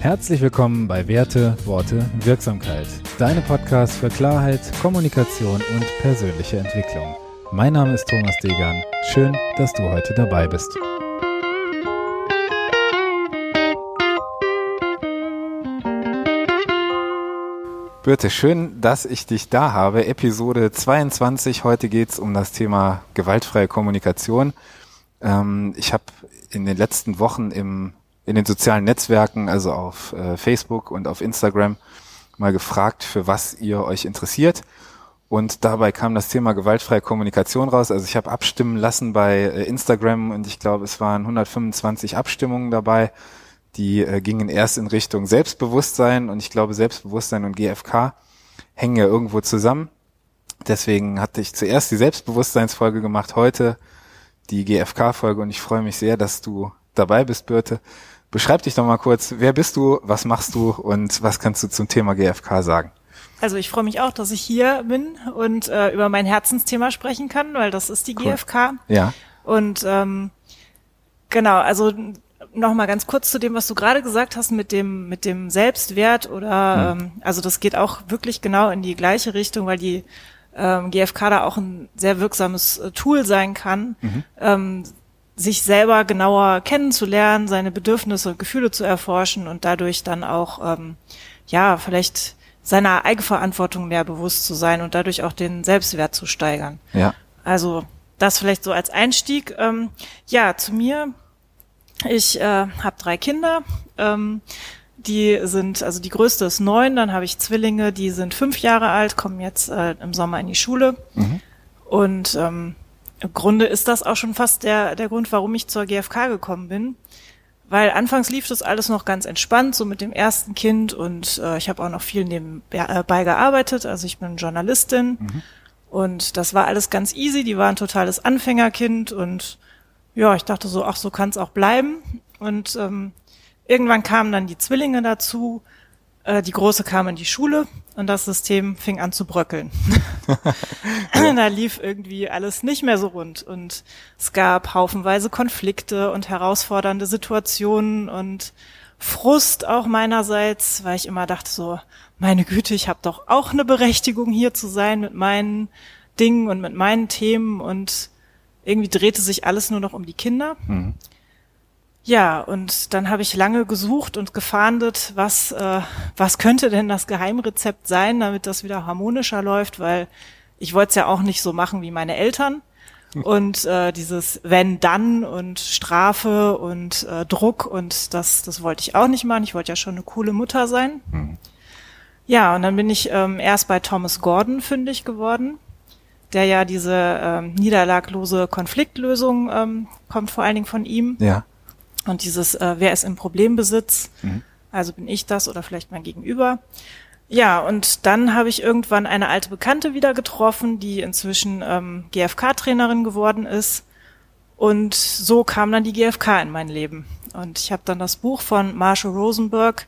Herzlich willkommen bei Werte, Worte, Wirksamkeit. Deine Podcast für Klarheit, Kommunikation und persönliche Entwicklung. Mein Name ist Thomas Degan. Schön, dass du heute dabei bist. Birte, schön, dass ich dich da habe. Episode 22. Heute geht's um das Thema gewaltfreie Kommunikation. Ähm, ich habe in den letzten Wochen im in den sozialen Netzwerken, also auf äh, Facebook und auf Instagram, mal gefragt, für was ihr euch interessiert. Und dabei kam das Thema gewaltfreie Kommunikation raus. Also ich habe abstimmen lassen bei äh, Instagram und ich glaube, es waren 125 Abstimmungen dabei. Die äh, gingen erst in Richtung Selbstbewusstsein und ich glaube, Selbstbewusstsein und GFK hängen ja irgendwo zusammen. Deswegen hatte ich zuerst die Selbstbewusstseinsfolge gemacht, heute die GFK-Folge und ich freue mich sehr, dass du dabei bist, Birte. Beschreib dich doch mal kurz. Wer bist du? Was machst du? Und was kannst du zum Thema GFK sagen? Also ich freue mich auch, dass ich hier bin und äh, über mein Herzensthema sprechen kann, weil das ist die cool. GFK. Ja. Und ähm, genau, also noch mal ganz kurz zu dem, was du gerade gesagt hast mit dem mit dem Selbstwert oder hm. ähm, also das geht auch wirklich genau in die gleiche Richtung, weil die ähm, GFK da auch ein sehr wirksames äh, Tool sein kann, mhm. ähm, sich selber genauer kennenzulernen, seine Bedürfnisse und Gefühle zu erforschen und dadurch dann auch, ähm, ja, vielleicht seiner Eigenverantwortung mehr bewusst zu sein und dadurch auch den Selbstwert zu steigern. Ja. Also das vielleicht so als Einstieg. Ähm, ja, zu mir. Ich äh, habe drei Kinder. Ähm, die sind, also die größte ist neun, dann habe ich Zwillinge, die sind fünf Jahre alt, kommen jetzt äh, im Sommer in die Schule. Mhm. Und ähm, im Grunde ist das auch schon fast der, der Grund, warum ich zur GfK gekommen bin. Weil anfangs lief das alles noch ganz entspannt, so mit dem ersten Kind und äh, ich habe auch noch viel nebenbei gearbeitet. Also ich bin Journalistin mhm. und das war alles ganz easy. Die war ein totales Anfängerkind und ja, ich dachte so, ach, so kann es auch bleiben. Und ähm, irgendwann kamen dann die Zwillinge dazu äh, die Große kam in die Schule und das System fing an zu bröckeln. da lief irgendwie alles nicht mehr so rund und es gab haufenweise Konflikte und herausfordernde Situationen und Frust auch meinerseits, weil ich immer dachte so, meine Güte, ich habe doch auch eine Berechtigung hier zu sein mit meinen Dingen und mit meinen Themen und irgendwie drehte sich alles nur noch um die Kinder. Mhm. Ja, und dann habe ich lange gesucht und gefahndet, was, äh, was könnte denn das Geheimrezept sein, damit das wieder harmonischer läuft, weil ich wollte es ja auch nicht so machen wie meine Eltern. Und äh, dieses wenn dann und Strafe und äh, Druck und das, das wollte ich auch nicht machen. Ich wollte ja schon eine coole Mutter sein. Mhm. Ja, und dann bin ich ähm, erst bei Thomas Gordon fündig geworden, der ja diese ähm, niederlaglose Konfliktlösung ähm, kommt vor allen Dingen von ihm. Ja. Und dieses, äh, wer ist im Problembesitz? Mhm. Also bin ich das oder vielleicht mein Gegenüber. Ja, und dann habe ich irgendwann eine alte Bekannte wieder getroffen, die inzwischen ähm, GFK-Trainerin geworden ist. Und so kam dann die GFK in mein Leben. Und ich habe dann das Buch von Marshall Rosenberg,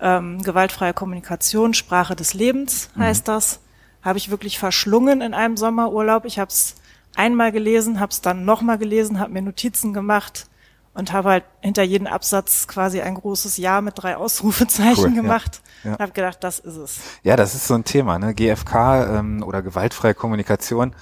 ähm, Gewaltfreie Kommunikation, Sprache des Lebens heißt mhm. das, habe ich wirklich verschlungen in einem Sommerurlaub. Ich habe es einmal gelesen, habe es dann nochmal gelesen, habe mir Notizen gemacht, und habe halt hinter jedem Absatz quasi ein großes Ja mit drei Ausrufezeichen cool, gemacht ja, ja. und habe gedacht, das ist es. Ja, das ist so ein Thema, ne? GFK ähm, oder gewaltfreie Kommunikation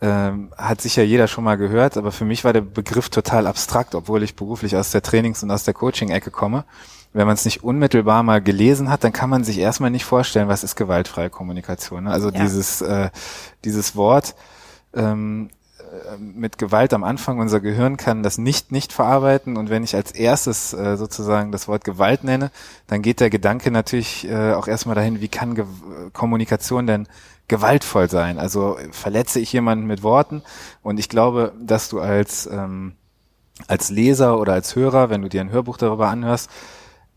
ähm, hat sicher jeder schon mal gehört, aber für mich war der Begriff total abstrakt, obwohl ich beruflich aus der Trainings- und aus der Coaching-Ecke komme. Wenn man es nicht unmittelbar mal gelesen hat, dann kann man sich erstmal nicht vorstellen, was ist gewaltfreie Kommunikation. Ne? Also ja. dieses äh, dieses Wort ähm, äh, mit Gewalt am Anfang, unser Gehirn kann das nicht nicht verarbeiten und wenn ich als erstes äh, sozusagen das Wort Gewalt nenne, dann geht der Gedanke natürlich äh, auch erstmal dahin, wie kann Ge Kommunikation denn gewaltvoll sein? Also verletze ich jemanden mit Worten und ich glaube, dass du als ähm, als Leser oder als Hörer, wenn du dir ein Hörbuch darüber anhörst,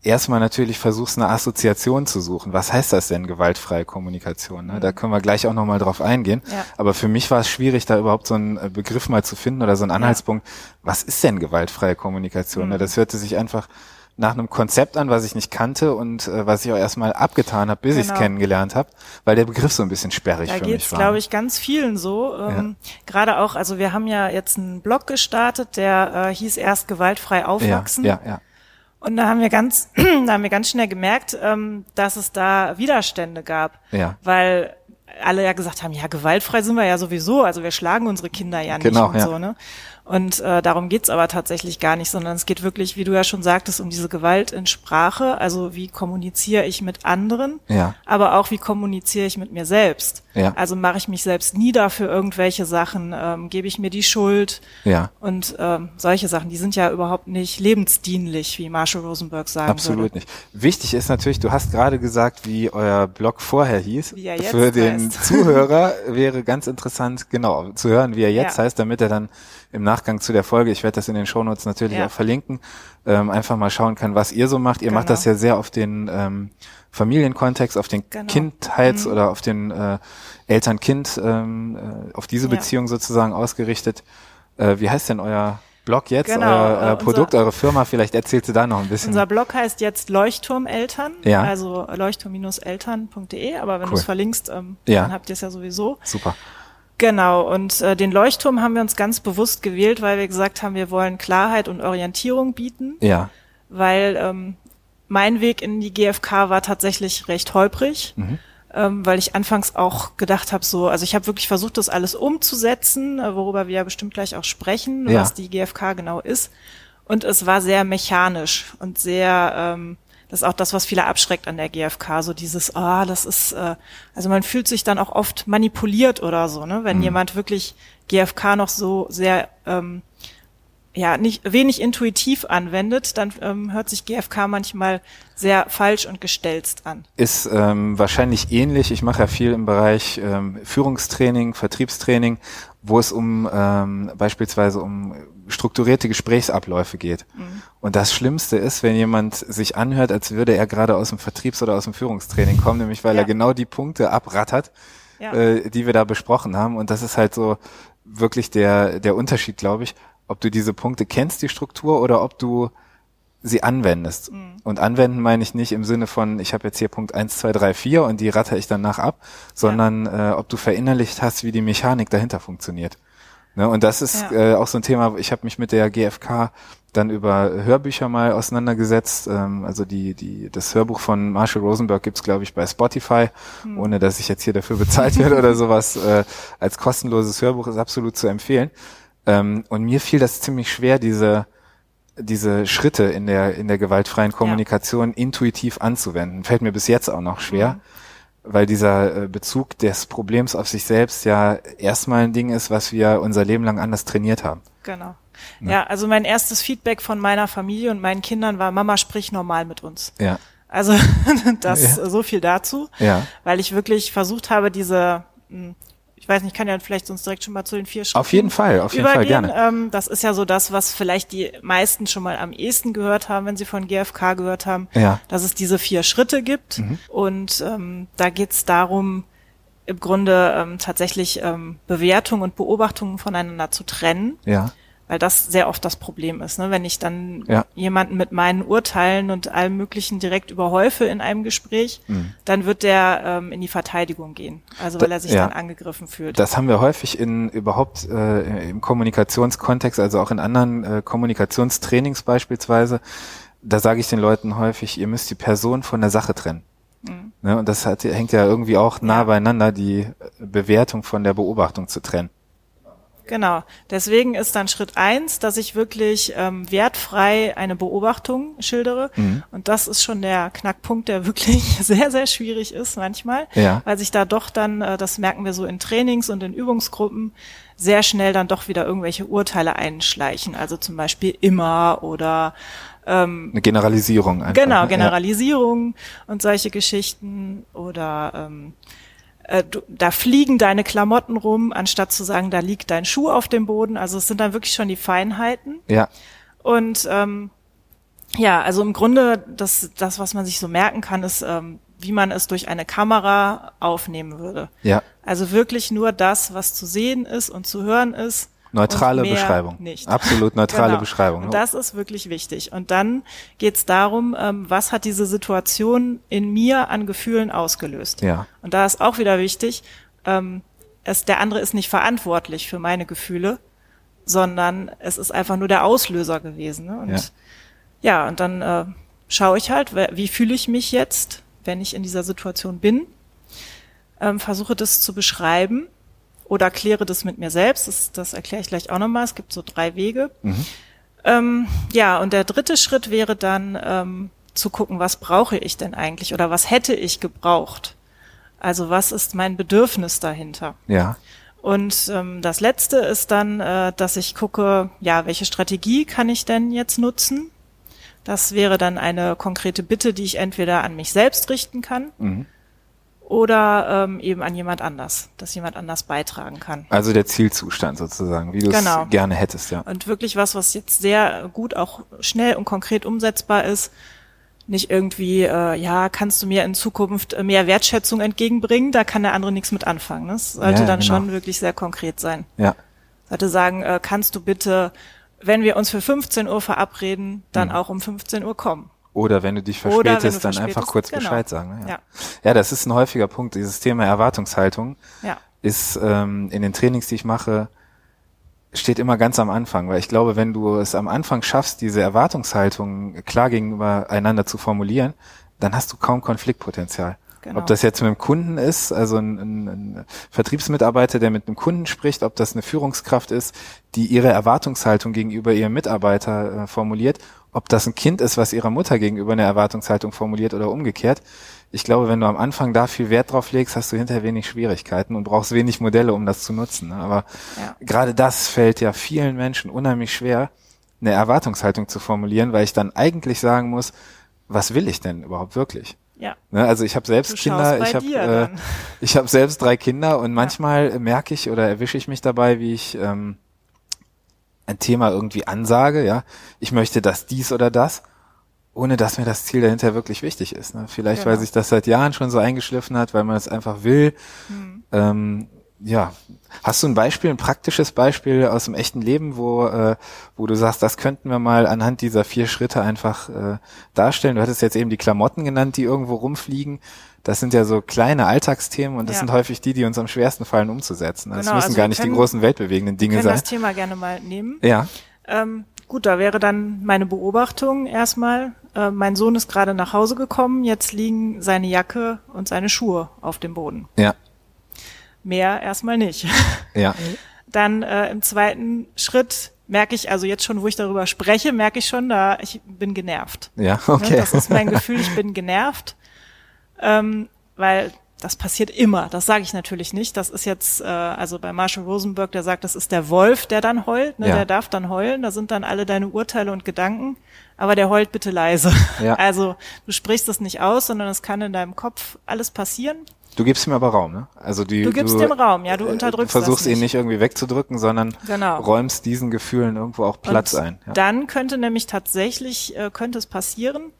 erstmal natürlich versuchst, eine Assoziation zu suchen. Was heißt das denn, gewaltfreie Kommunikation? Ne? Da mhm. können wir gleich auch nochmal drauf eingehen. Ja. Aber für mich war es schwierig, da überhaupt so einen äh, Begriff mal zu finden oder so einen Anhaltspunkt. Ja. Was ist denn gewaltfreie Kommunikation? Ne? Mhm. Das hörte sich einfach nach einem Konzept an, was ich nicht kannte und äh, was ich auch erstmal abgetan habe, bis genau. ich es kennengelernt habe, weil der Begriff so ein bisschen sperrig da für mich war. Da geht's, glaube ich, ganz vielen so. Ähm, ja. Gerade auch, also wir haben ja jetzt einen Blog gestartet, der äh, hieß erst gewaltfrei aufwachsen. Ja, ja, ja. Und da haben wir ganz, da haben wir ganz schnell gemerkt, ähm, dass es da Widerstände gab. Ja. Weil alle ja gesagt haben, ja, gewaltfrei sind wir ja sowieso, also wir schlagen unsere Kinder ja nicht Genau, und ja. so, ne? Und äh, darum geht's aber tatsächlich gar nicht, sondern es geht wirklich, wie du ja schon sagtest, um diese Gewalt in Sprache, also wie kommuniziere ich mit anderen, Ja. aber auch wie kommuniziere ich mit mir selbst. Ja. Also mache ich mich selbst nieder für irgendwelche Sachen, ähm, gebe ich mir die Schuld Ja. und ähm, solche Sachen, die sind ja überhaupt nicht lebensdienlich, wie Marshall Rosenberg sagen Absolut würde. nicht. Wichtig ist natürlich, du hast gerade gesagt, wie euer Blog vorher hieß. Wie er jetzt Für den heißt. Zuhörer wäre ganz interessant, genau, zu hören, wie er jetzt Ja. heißt, damit er dann im Nachgang zu der Folge, ich werde das in den Shownotes natürlich Ja. auch verlinken, ähm, einfach mal schauen kann, was ihr so macht. Ihr macht Genau. das ja sehr auf den ähm, Familienkontext, auf den Genau. Kindheits- Mhm. oder auf den äh, Eltern-Kind, ähm, äh, auf diese Ja. Beziehung sozusagen ausgerichtet. Äh, wie heißt denn euer Blog jetzt, Genau, euer, äh, euer unser- Produkt, eure Firma? Vielleicht erzählst du da noch ein bisschen. Unser Blog heißt jetzt Leuchtturmeltern, Ja. also leuchtturm-eltern.de, aber wenn Cool. du es verlinkst, ähm, Ja. dann habt ihr es ja sowieso. Super. Genau, und äh, den Leuchtturm haben wir uns ganz bewusst gewählt, weil wir gesagt haben, wir wollen Klarheit und Orientierung bieten, Ja. weil ähm, mein Weg in die GfK war tatsächlich recht holprig, Mhm. ähm, weil ich anfangs auch gedacht habe, so, also ich habe wirklich versucht, das alles umzusetzen, äh, worüber wir ja bestimmt gleich auch sprechen, Ja. was die GfK genau ist. Und es war sehr mechanisch und sehr, ähm, das ist auch das, was viele abschreckt an der GfK, so dieses, ah, das ist, äh, also man fühlt sich dann auch oft manipuliert oder so, ne, wenn jemand wirklich GfK noch so sehr, ähm, ja, nicht wenig intuitiv anwendet, dann ähm, hört sich GfK manchmal sehr falsch und gestelzt an. Ist ähm, wahrscheinlich ähnlich. Ich mache ja viel im Bereich ähm, Führungstraining, Vertriebstraining, wo es um ähm, beispielsweise um strukturierte Gesprächsabläufe geht. Mhm. Und das Schlimmste ist, wenn jemand sich anhört, als würde er gerade aus dem Vertriebs- oder aus dem Führungstraining kommen, nämlich weil Ja. er genau die Punkte abrattert, Ja. äh, die wir da besprochen haben. Und das ist halt so wirklich der, der Unterschied, glaube ich, ob du diese Punkte kennst, die Struktur, oder ob du sie anwendest. Mhm. Und anwenden meine ich nicht im Sinne von, ich habe jetzt hier Punkt 1, 2, 3, 4 und die ratter ich danach ab, sondern äh, ob du verinnerlicht hast, wie die Mechanik dahinter funktioniert. Ne? Und das ist Ja. äh, auch so ein Thema, ich habe mich mit der GfK dann über Hörbücher mal auseinandergesetzt. Ähm, also die, die, das Hörbuch von Marshall Rosenberg gibt's glaub ich, bei Spotify, Hm. ohne dass ich jetzt hier dafür bezahlt werde oder sowas. Äh, als kostenloses Hörbuch ist absolut zu empfehlen. Ähm, und mir fiel das ziemlich schwer, diese diese Schritte in der in der gewaltfreien Kommunikation intuitiv anzuwenden. Fällt mir bis jetzt auch noch schwer, weil dieser äh, Bezug des Problems auf sich selbst ja erstmal ein Ding ist, was wir unser Leben lang anders trainiert haben. Genau. Ja, also mein erstes Feedback von meiner Familie und meinen Kindern war, Mama, sprich normal mit uns. Ja, Also das Ja. so viel dazu, ja. weil ich wirklich versucht habe, diese, ich weiß nicht, ich kann ja vielleicht sonst direkt schon mal zu den vier Schritten Auf jeden Fall, auf jeden Fall übergehen. gerne. Ähm, das ist ja so das, was vielleicht die meisten schon mal am ehesten gehört haben, wenn sie von GfK gehört haben, Ja. Mhm. dass es diese vier Schritte gibt. Und ähm, da geht's darum, im Grunde ähm, tatsächlich ähm, Bewertung und Beobachtungen voneinander zu trennen Ja, weil das sehr oft das Problem ist. Ne? Wenn ich dann Ja. jemanden mit meinen Urteilen und allem Möglichen direkt überhäufe in einem Gespräch, Mhm. dann wird der ähm, in die Verteidigung gehen. Also weil er sich ja. dann angegriffen fühlt. das haben wir häufig in überhaupt äh, im Kommunikationskontext, also auch in anderen äh, Kommunikationstrainings beispielsweise. Da sage ich den Leuten häufig, ihr müsst die Person von der Sache trennen. Ne, und das hat, hängt ja irgendwie auch nah Mhm. Beieinander, die Bewertung von der Beobachtung zu trennen. Genau. Deswegen ist dann Schritt eins, dass ich wirklich ähm, wertfrei eine Beobachtung schildere. Mhm. Und das ist schon der Knackpunkt, der wirklich sehr, sehr schwierig ist manchmal. Ja. Weil sich da doch dann, äh, das merken wir so in Trainings und in Übungsgruppen, sehr schnell dann doch wieder irgendwelche Urteile einschleichen. Also zum Beispiel immer oder ähm, Eine Generalisierung einfach. Genau, ne? Generalisierung und solche Geschichten oder ähm, äh, du, da fliegen deine Klamotten rum, anstatt zu sagen, da liegt dein Schuh auf dem Boden. Also es sind dann wirklich schon die Feinheiten. Ja. Und ähm, ja, also im Grunde das, das, was man sich so merken kann, ist, ähm, wie man es durch eine Kamera aufnehmen würde. ja. Also wirklich nur das, was zu sehen ist und zu hören ist. Neutrale Beschreibung. Nicht. Absolut neutrale Genau. Beschreibung. Und das ist wirklich wichtig. Und dann geht es darum, ähm, was hat diese Situation in mir an Gefühlen ausgelöst. Ja. Und da ist auch wieder wichtig, ähm, es, der andere ist nicht verantwortlich für meine Gefühle, sondern es ist einfach nur der Auslöser gewesen. Ne? Und Ja. Ja, und dann äh, schaue ich halt, wie fühle ich mich jetzt, wenn ich in dieser Situation bin, ähm, versuche das zu beschreiben oder kläre das mit mir selbst. Das, das erkläre ich gleich auch nochmal. Es gibt so drei Wege. Mhm. Ähm, ja, und der dritte Schritt wäre dann ähm, zu gucken, was brauche ich denn eigentlich oder was hätte ich gebraucht? Also was ist mein Bedürfnis dahinter? Ja. Und ähm, das Letzte ist dann, äh, dass ich gucke, ja, welche Strategie kann ich denn jetzt nutzen? Das wäre dann eine konkrete Bitte, die ich entweder an mich selbst richten kann mhm. Oder ähm, eben an jemand anders, dass jemand anders beitragen kann. Also der Zielzustand sozusagen, wie du genau. es gerne hättest, ja. Und wirklich was, was jetzt sehr gut auch schnell und konkret umsetzbar ist, nicht irgendwie, äh, ja, kannst du mir in Zukunft äh, mehr Wertschätzung entgegenbringen, da kann der andere nichts mit anfangen. Das sollte ja, dann genau. schon wirklich sehr konkret sein. Ja. Sollte sagen, äh, kannst du bitte, wenn wir uns für 15 Uhr verabreden, dann mhm. auch um 15 Uhr kommen. Oder wenn du dich verspätest, du dann verspätest, einfach kurz genau. Bescheid sagen. Ne? Ja. ja. ja, das ist ein häufiger Punkt. Dieses Thema Erwartungshaltung ja. ist ähm, in den Trainings, die ich mache, steht immer ganz am Anfang, weil ich glaube, wenn du es am Anfang schaffst, diese Erwartungshaltung klar gegenüber einander zu formulieren, dann hast du kaum Konfliktpotenzial. Genau. Ob das jetzt mit einem Kunden ist, also ein, ein, ein, Vertriebsmitarbeiter, der mit einem Kunden spricht, ob das eine Führungskraft ist, die ihre Erwartungshaltung gegenüber ihrem Mitarbeiter äh, formuliert, ob das ein Kind ist, was ihrer Mutter gegenüber eine Erwartungshaltung formuliert oder umgekehrt ich glaube, wenn du am Anfang da viel Wert drauf legst, hast du hinterher wenig Schwierigkeiten und brauchst wenig Modelle, um das zu nutzen. Ne? Aber ja. gerade das fällt ja vielen Menschen unheimlich schwer, eine Erwartungshaltung zu formulieren, weil ich dann eigentlich sagen muss, was will ich denn überhaupt wirklich? Ja. Ne, also ich habe selbst Kinder, ich habe äh, ich habe selbst drei Kinder und manchmal ja. merke ich oder erwische ich mich dabei, wie ich ähm, ein Thema irgendwie ansage, ja, ich möchte das dies oder das ohne dass mir das Ziel dahinter wirklich wichtig ist. Ne? Vielleicht, genau. weil sich das seit Jahren schon so eingeschliffen hat, weil man es einfach will. Mhm. Ähm, ja, hast du ein Beispiel, ein praktisches Beispiel aus dem echten Leben, wo, äh, wo du sagst, das könnten wir mal anhand dieser vier Schritte einfach äh, darstellen? Du hattest jetzt eben die Klamotten genannt, die irgendwo rumfliegen. Das sind ja so kleine Alltagsthemen und das ja. sind häufig die, die uns am schwersten fallen umzusetzen. Das genau, müssen also gar nicht können, die großen weltbewegenden Dinge wir können sein. das Thema gerne mal nehmen. Ja. Ähm, gut, da wäre dann meine Beobachtung erstmal, äh, mein Sohn ist gerade nach Hause gekommen, jetzt liegen seine Jacke und seine Schuhe auf dem Boden. Ja. Mehr erstmal nicht. Ja. Dann äh, im zweiten Schritt merke ich, also jetzt schon, wo ich darüber spreche, merke ich schon, da ich bin genervt. Ja, ne, okay. Das ist mein Gefühl, ich bin genervt, ähm, weil das passiert immer. Das sage ich natürlich nicht. Das ist jetzt, äh, also bei Marshall Rosenberg, der sagt, das ist der Wolf, der dann heult. Ne? Ja. Der darf dann heulen. Da sind dann alle deine Urteile und Gedanken. Aber der heult bitte leise. Ja. Also du sprichst es nicht aus, sondern es kann in deinem Kopf alles passieren. Du gibst ihm aber Raum, ne? Also die, du gibst du, dem Raum, ja, du äh, unterdrückst du versuchst ihn nicht irgendwie wegzudrücken, sondern genau. räumst diesen Gefühlen irgendwo auch Platz und ein. Ja. Dann könnte nämlich tatsächlich äh, könnte es passieren,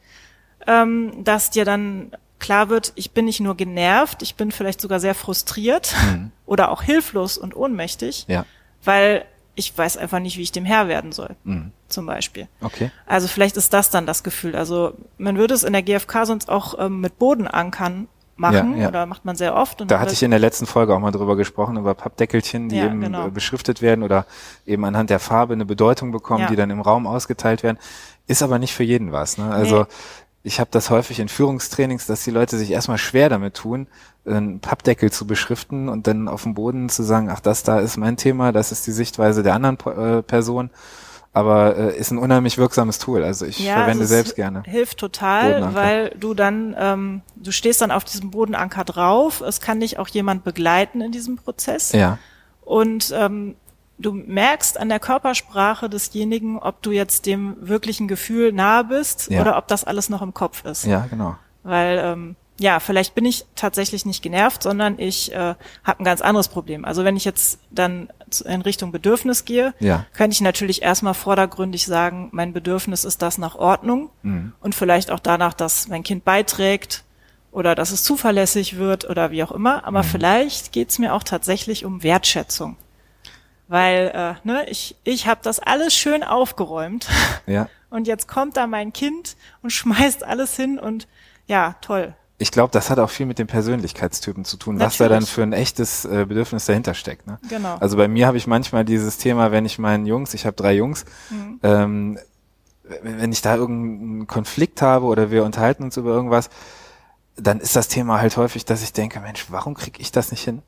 ähm, dass dir dann klar wird, ich bin nicht nur genervt, ich bin vielleicht sogar sehr frustriert mhm. oder auch hilflos und ohnmächtig, ja. weil ich weiß einfach nicht, wie ich dem Herr werden soll, mhm. zum Beispiel. Okay. Also vielleicht ist das dann das Gefühl. Also man würde es in der GfK sonst auch ähm, mit Bodenankern machen ja, ja. oder macht man sehr oft. da hatte ich in der letzten Folge auch mal drüber gesprochen, über Pappdeckelchen, die ja, eben genau. beschriftet werden oder eben anhand der Farbe eine Bedeutung bekommen, die dann im Raum ausgeteilt werden. Ist aber nicht für jeden was. Ne? Also nee ich habe das häufig in Führungstrainings, dass die Leute sich erstmal schwer damit tun, einen Pappdeckel zu beschriften und dann auf dem Boden zu sagen, ach, das da ist mein Thema, das ist die Sichtweise der anderen äh, Person. Aber äh, ist ein unheimlich wirksames Tool. Also ich ja, verwende also selbst gerne. Hilft total, weil du dann, ähm, du stehst dann auf diesem Bodenanker drauf. Es kann dich auch jemand begleiten in diesem Prozess. Ja. Und ähm, du merkst an der Körpersprache desjenigen, ob du jetzt dem wirklichen Gefühl nahe bist ja. oder ob das alles noch im Kopf ist. Ja, genau. Weil ähm, ja, vielleicht bin ich tatsächlich nicht genervt, sondern ich äh, habe ein ganz anderes Problem. Also wenn ich jetzt dann in Richtung Bedürfnis gehe, ja. könnte ich natürlich erstmal vordergründig sagen, mein Bedürfnis ist das nach Ordnung mhm. und vielleicht auch danach, dass mein Kind beiträgt oder dass es zuverlässig wird oder wie auch immer. Aber mhm. vielleicht geht's mir auch tatsächlich um Wertschätzung weil äh, ne, ich, ich habe das alles schön aufgeräumt. Ja. Und jetzt kommt da mein Kind und schmeißt alles hin und ja, toll. Ich glaube, das hat auch viel mit den Persönlichkeitstypen zu tun, Natürlich. was da dann für ein echtes äh, Bedürfnis dahinter steckt. Ne? Genau. Also bei mir habe ich manchmal dieses Thema, wenn ich meinen Jungs, ich habe drei Jungs, mhm. ähm, wenn ich da irgendeinen Konflikt habe oder wir unterhalten uns über irgendwas, dann ist das Thema halt häufig, dass ich denke, Mensch, warum kriege ich das nicht hin?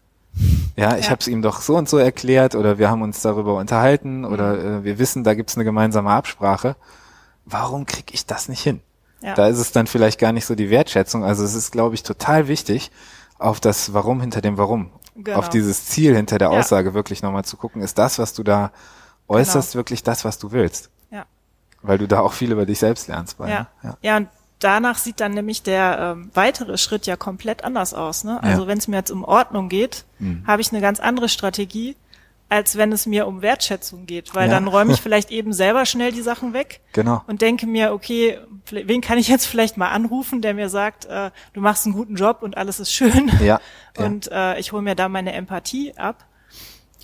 Ja, ich Ja. habe es ihm doch so und so erklärt oder wir haben uns darüber unterhalten oder Mhm. äh, wir wissen, da gibt's eine gemeinsame Absprache. Warum kriege ich das nicht hin? Ja. Da ist es dann vielleicht gar nicht so die Wertschätzung. Also es ist, glaube ich, total wichtig, auf das Warum hinter dem Warum, Genau. auf dieses Ziel hinter der Ja. Aussage wirklich nochmal zu gucken, ist das, was du da äußerst, wirklich das, was du willst? ja. Weil du da auch viel über dich selbst lernst. Bei, Ja. ne? ja. ja, danach sieht dann nämlich der ähm, weitere Schritt ja komplett anders aus. Ne? Also Ja. wenn es mir jetzt um Ordnung geht, Mhm. habe ich eine ganz andere Strategie, als wenn es mir um Wertschätzung geht. Weil Ja. dann räume ich vielleicht eben selber schnell die Sachen weg Genau. und denke mir, okay, wen kann ich jetzt vielleicht mal anrufen, der mir sagt, äh, du machst einen guten Job und alles ist schön. Ja. ja. Und äh, ich hole mir da meine Empathie ab.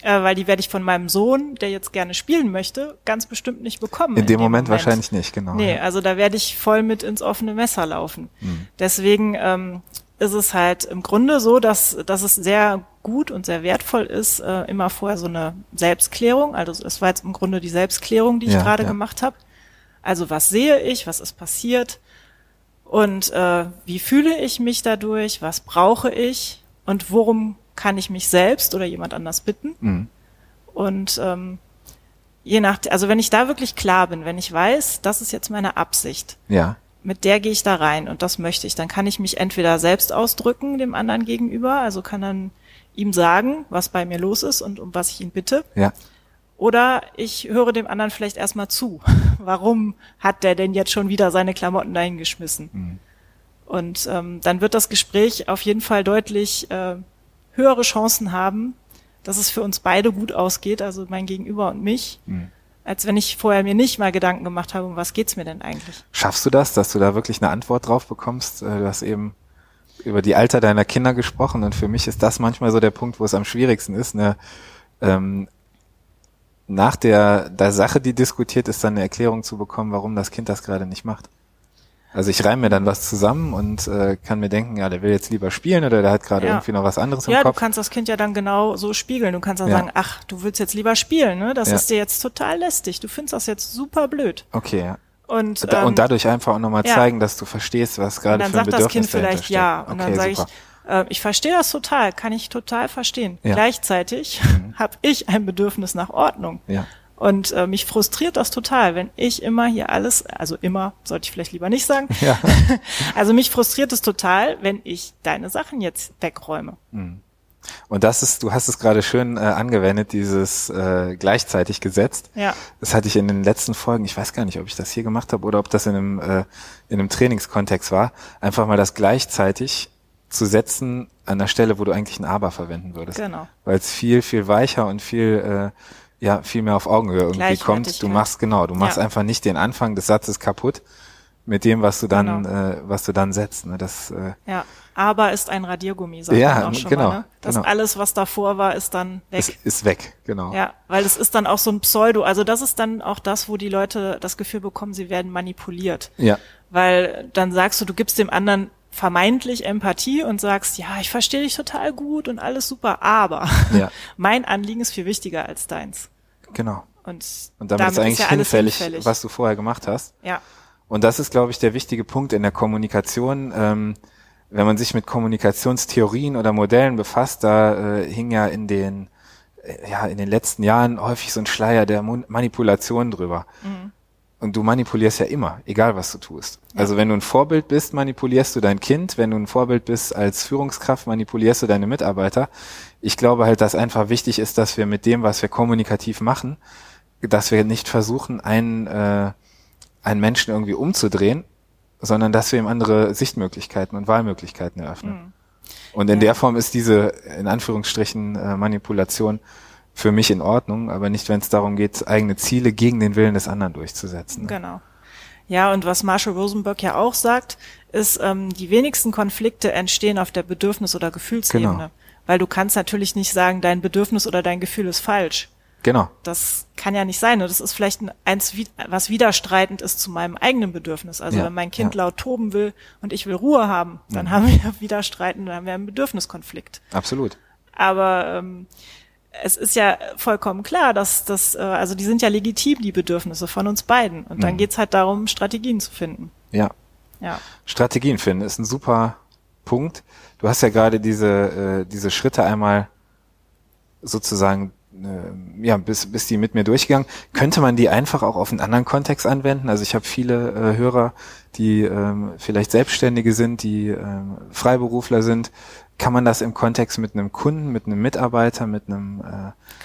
Äh, weil die werde ich von meinem Sohn, der jetzt gerne spielen möchte, ganz bestimmt nicht bekommen. in dem Moment, wahrscheinlich nicht, genau. Nee, ja. also da werde ich voll mit ins offene Messer laufen. Mhm. Deswegen ähm, ist es halt im Grunde so, dass, dass es sehr gut und sehr wertvoll ist, äh, immer vorher so eine Selbstklärung, also es war jetzt im Grunde die Selbstklärung, die ich Ja, gerade ja. gemacht habe. Also was sehe ich, was ist passiert und äh, wie fühle ich mich dadurch, was brauche ich und worum kann ich mich selbst oder jemand anders bitten. Mhm. Und ähm, je nach, also wenn ich da wirklich klar bin, wenn ich weiß, das ist jetzt meine Absicht, ja. mit der gehe ich da rein und das möchte ich, dann kann ich mich entweder selbst ausdrücken dem anderen gegenüber, also kann dann ihm sagen, was bei mir los ist und um was ich ihn bitte, Ja. oder ich höre dem anderen vielleicht erstmal zu. Warum hat der denn jetzt schon wieder seine Klamotten dahingeschmissen? Mhm. Und ähm, dann wird das Gespräch auf jeden Fall deutlich äh, höhere Chancen haben, dass es für uns beide gut ausgeht, also mein Gegenüber und mich, Mhm. als wenn ich vorher mir nicht mal Gedanken gemacht habe, um was geht's mir denn eigentlich? Schaffst du das, dass du da wirklich eine Antwort drauf bekommst? Äh, Du hast eben über die Alter deiner Kinder gesprochen und für mich ist das manchmal so der Punkt, wo es am schwierigsten ist. Eine, ähm, nach der, der Sache, die diskutiert ist, dann eine Erklärung zu bekommen, warum das Kind das gerade nicht macht. Also ich reime mir dann was zusammen und äh, kann mir denken, ja, der will jetzt lieber spielen oder der hat gerade Ja. irgendwie noch was anderes im Ja, du Kopf. kannst das Kind ja dann genau so spiegeln. Du kannst dann Ja. sagen, ach, du willst jetzt lieber spielen, ne? Das Ja. ist dir jetzt total lästig. Du findest das jetzt super blöd. Okay, ja. Und, ähm, und dadurch einfach auch nochmal ja. zeigen, dass du verstehst, was gerade dann für ein sagt das Bedürfnis Kind dahinter vielleicht ja. Und okay, dann sage ich, äh, ich verstehe das total, kann ich total verstehen. Ja. Mhm. Gleichzeitig habe ich ein Bedürfnis nach Ordnung. Ja. Und äh, mich frustriert das total, wenn ich immer hier alles, also immer, sollte ich vielleicht lieber nicht sagen. Ja. Also mich frustriert es total, wenn ich deine Sachen jetzt wegräume. Und das ist, du hast es gerade schön äh, angewendet, dieses äh, gleichzeitig gesetzt. Ja. Das hatte ich in den letzten Folgen, ich weiß gar nicht, ob ich das hier gemacht habe oder ob das in einem, äh, in einem Trainingskontext war, einfach mal das gleichzeitig zu setzen an der Stelle, wo du eigentlich ein Aber verwenden würdest. Genau. Weil es viel, viel weicher und viel, äh, ja, viel mehr auf Augenhöhe irgendwie kommt. Du machst, genau, du machst Ja. einfach nicht den Anfang des Satzes kaputt mit dem, was du dann, Genau. äh, was du dann setzt. Ne? Das, äh, Ja, aber ist ein Radiergummi, sagt Ja, man auch schon genau, mal. Ne? Das genau. alles, was davor war, ist dann weg. ist, ist weg, genau. ja, weil es ist dann auch so ein Pseudo. Also das ist dann auch das, wo die Leute das Gefühl bekommen, sie werden manipuliert. Ja. Weil dann sagst du, du gibst dem anderen vermeintlich Empathie und sagst, ja, ich verstehe dich total gut und alles super, aber Ja. mein Anliegen ist viel wichtiger als deins. Genau. Und, Und damit, ist eigentlich ja alles hinfällig, hinfällig. was du vorher gemacht hast. Ja, Und das ist, glaube ich, der wichtige Punkt in der Kommunikation. Ähm, wenn man sich mit Kommunikationstheorien oder Modellen befasst, da äh, hing ja in den, äh, ja, in den letzten Jahren häufig so ein Schleier der Manipulation drüber. Und du manipulierst ja immer, egal was du tust. Also wenn du ein Vorbild bist, manipulierst du dein Kind. Wenn du ein Vorbild bist als Führungskraft, manipulierst du deine Mitarbeiter. Ich glaube halt, dass einfach wichtig ist, dass wir mit dem, was wir kommunikativ machen, dass wir nicht versuchen, einen, äh, einen Menschen irgendwie umzudrehen, sondern dass wir ihm andere Sichtmöglichkeiten und Wahlmöglichkeiten eröffnen. Und in Ja. der Form ist diese, in Anführungsstrichen, äh, Manipulation für mich in Ordnung, aber nicht, wenn es darum geht, eigene Ziele gegen den Willen des anderen durchzusetzen. Genau. Ja, und was Marshall Rosenberg ja auch sagt, ist, ähm, die wenigsten Konflikte entstehen auf der Bedürfnis- oder Gefühlsebene. Genau. Weil du kannst natürlich nicht sagen, dein Bedürfnis oder dein Gefühl ist falsch. Genau. Das kann ja nicht sein. Und das ist vielleicht ein, eins, was widerstreitend ist zu meinem eigenen Bedürfnis. Also Ja, wenn mein Kind ja. laut toben will und ich will Ruhe haben, dann haben wir widerstreitend, dann haben wir einen Bedürfniskonflikt. Absolut. Aber ähm, es ist ja vollkommen klar, dass das, äh, also die sind ja legitim, die Bedürfnisse von uns beiden. Und dann Mhm. geht's halt darum, Strategien zu finden. Ja. Ja. Strategien finden ist ein super Punkt. Du hast ja gerade diese, äh, diese Schritte einmal sozusagen, äh, ja, bis, bis die mit mir durchgegangen. Könnte man die einfach auch auf einen anderen Kontext anwenden? Also ich habe viele äh, Hörer, die ähm, vielleicht Selbstständige sind, die ähm, Freiberufler sind. Kann man das im Kontext mit einem Kunden, mit einem Mitarbeiter, mit einem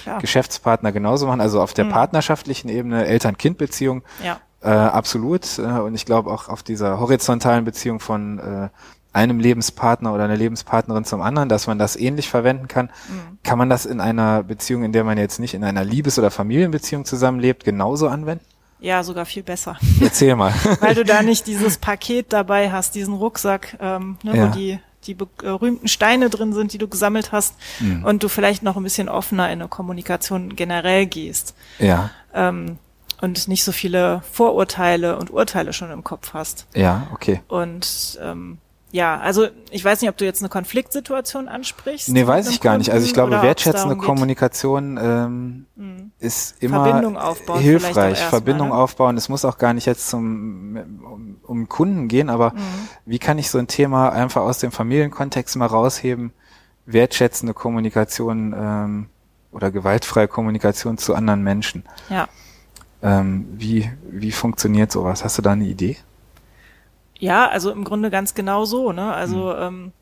äh. Geschäftspartner genauso machen? Also auf der Mhm. partnerschaftlichen Ebene, Eltern-Kind-Beziehung, Ja. äh, absolut. Äh, und ich glaube auch auf dieser horizontalen Beziehung von äh, einem Lebenspartner oder einer Lebenspartnerin zum anderen, dass man das ähnlich verwenden kann. Mhm. Kann man das in einer Beziehung, in der man jetzt nicht in einer Liebes- oder Familienbeziehung zusammenlebt, genauso anwenden? Ja, sogar viel besser. Erzähl mal. Weil du da nicht dieses Paket dabei hast, diesen Rucksack, ähm, ne, Ja. wo die, die berühmten Steine drin sind, die du gesammelt hast Mhm. und du vielleicht noch ein bisschen offener in eine Kommunikation generell gehst ja, ähm, und nicht so viele Vorurteile und Urteile schon im Kopf hast. ja, okay. Und ähm, ja, also ich weiß nicht, ob du jetzt eine Konfliktsituation ansprichst. Nee, weiß ich gar nicht. Also ich glaube, wertschätzende Kommunikation ähm, Mhm. ist immer Verbindung aufbauen hilfreich. Verbindung ne? aufbauen. Es muss auch gar nicht jetzt zum um, um Kunden gehen, aber Mhm. wie kann ich so ein Thema einfach aus dem Familienkontext mal rausheben? Wertschätzende Kommunikation ähm, oder gewaltfreie Kommunikation zu anderen Menschen. Ja. Ähm, wie wie funktioniert sowas? Hast du da eine Idee? Ja, also im Grunde ganz genau so. Ne? Also Hm. ähm,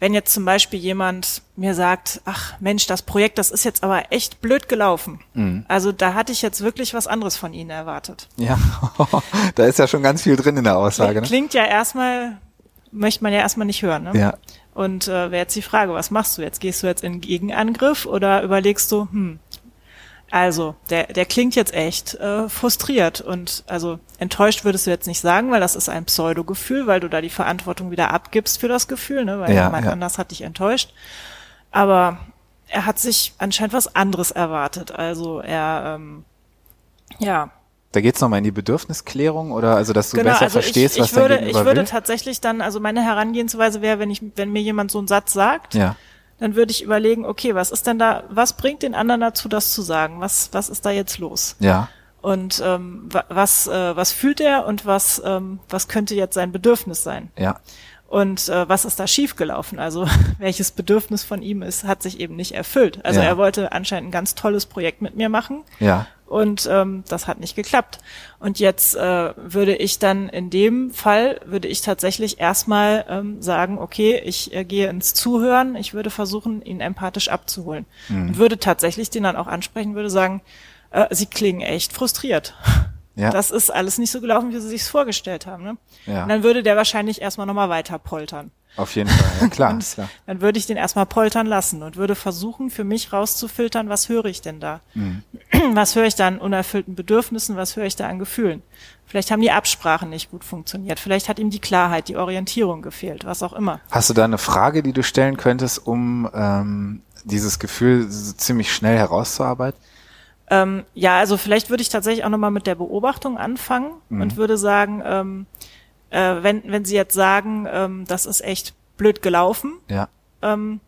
wenn jetzt zum Beispiel jemand mir sagt, ach Mensch, das Projekt, das ist jetzt aber echt blöd gelaufen. Mhm. Also da hatte ich jetzt wirklich was anderes von Ihnen erwartet. Ja, da ist ja schon ganz viel drin in der Aussage. Ne? Klingt ja erstmal, möchte man ja erstmal nicht hören. Ne? Ja, Und äh, wäre jetzt die Frage, was machst du jetzt? Gehst du jetzt in Gegenangriff oder überlegst du, hm, also der, der klingt jetzt echt äh, frustriert und also enttäuscht würdest du jetzt nicht sagen, weil das ist ein Pseudo-Gefühl, weil du da die Verantwortung wieder abgibst für das Gefühl, ne? weil Ja, jemand ja. anders hat dich enttäuscht. Aber er hat sich anscheinend was anderes erwartet. Also er, ähm, ja, da geht's nochmal in die Bedürfnisklärung oder also, dass du besser also verstehst, ich, was ich würde, dein ich Gegenüber würde will. tatsächlich dann, also meine Herangehensweise wäre, wenn ich, wenn mir jemand so einen Satz sagt, Ja, dann würde ich überlegen, okay, was ist denn da, was bringt den anderen dazu, das zu sagen? Was, was ist da jetzt los? ja, Und ähm, wa- was, äh, was fühlt er und was, ähm, was könnte jetzt sein Bedürfnis sein? ja, Und äh, was ist da schiefgelaufen? Also welches Bedürfnis von ihm ist, hat sich eben nicht erfüllt. Also Ja. er wollte anscheinend ein ganz tolles Projekt mit mir machen ja, und ähm, das hat nicht geklappt. Und jetzt äh, würde ich dann in dem Fall, würde ich tatsächlich erstmal ähm, sagen, okay, ich äh, gehe ins Zuhören, ich würde versuchen, ihn empathisch abzuholen. Mhm. Und würde tatsächlich den dann auch ansprechen, würde sagen, äh, sie klingen echt frustriert. ja, Das ist alles nicht so gelaufen, wie sie sich vorgestellt haben. Ne? ja. Und dann würde der wahrscheinlich erstmal nochmal weiter poltern. auf jeden Fall. Ja, klar, Und klar. dann würde ich den erstmal poltern lassen und würde versuchen, für mich rauszufiltern, was höre ich denn da? Mhm. Was höre ich da an unerfüllten Bedürfnissen? Was höre ich da an Gefühlen? Vielleicht haben die Absprachen nicht gut funktioniert. Vielleicht hat ihm die Klarheit, die Orientierung gefehlt, was auch immer. Hast du da eine Frage, die du stellen könntest, um ähm, dieses Gefühl ziemlich schnell herauszuarbeiten? Ähm, ja, also vielleicht würde ich tatsächlich auch nochmal mit der Beobachtung anfangen Mhm. und würde sagen, ähm, äh, wenn, wenn Sie jetzt sagen, ähm, das ist echt blöd gelaufen, Ja, ähm,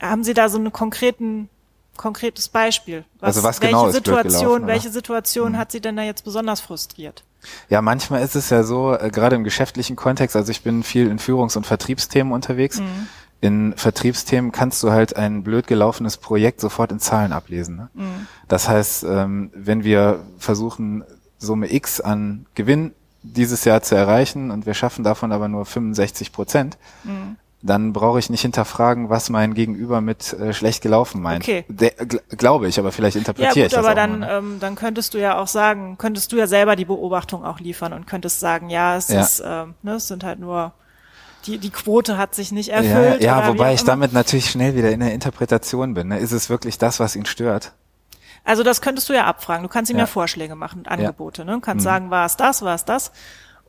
haben Sie da so einen konkreten konkretes Beispiel? Also was welche genau Situation, gelaufen? Mhm. welche Situation hat Sie denn da jetzt besonders frustriert? ja, manchmal ist es ja so, äh, gerade im geschäftlichen Kontext, also ich bin viel in Führungs- und Vertriebsthemen unterwegs. Mhm. In Vertriebsthemen kannst du halt ein blöd gelaufenes Projekt sofort in Zahlen ablesen. Ne? Mhm. Das heißt, ähm, wenn wir versuchen, Summe X an Gewinn dieses Jahr zu erreichen und wir schaffen davon aber nur 65 Prozent, Mhm. Dann brauche ich nicht hinterfragen, was mein Gegenüber mit äh, schlecht gelaufen meint. Okay. Der, gl glaube ich, aber vielleicht Ja interpretiere gut, ich das aber auch dann, nur, ne? ähm, dann könntest du ja auch sagen, könntest du ja selber die Beobachtung auch liefern und könntest sagen, ja, es Ja. ist, ähm, ne, es sind halt nur die die Quote hat sich nicht Ja, erfüllt. ja wie wobei ich damit natürlich schnell wieder in der Interpretation bin. Ne? Ist es wirklich das, was ihn stört? Also das könntest du ja abfragen. Du kannst ihm ja, Ja. Vorschläge machen, Angebote. Ne? Du kannst Mhm. sagen, war es das, war es das?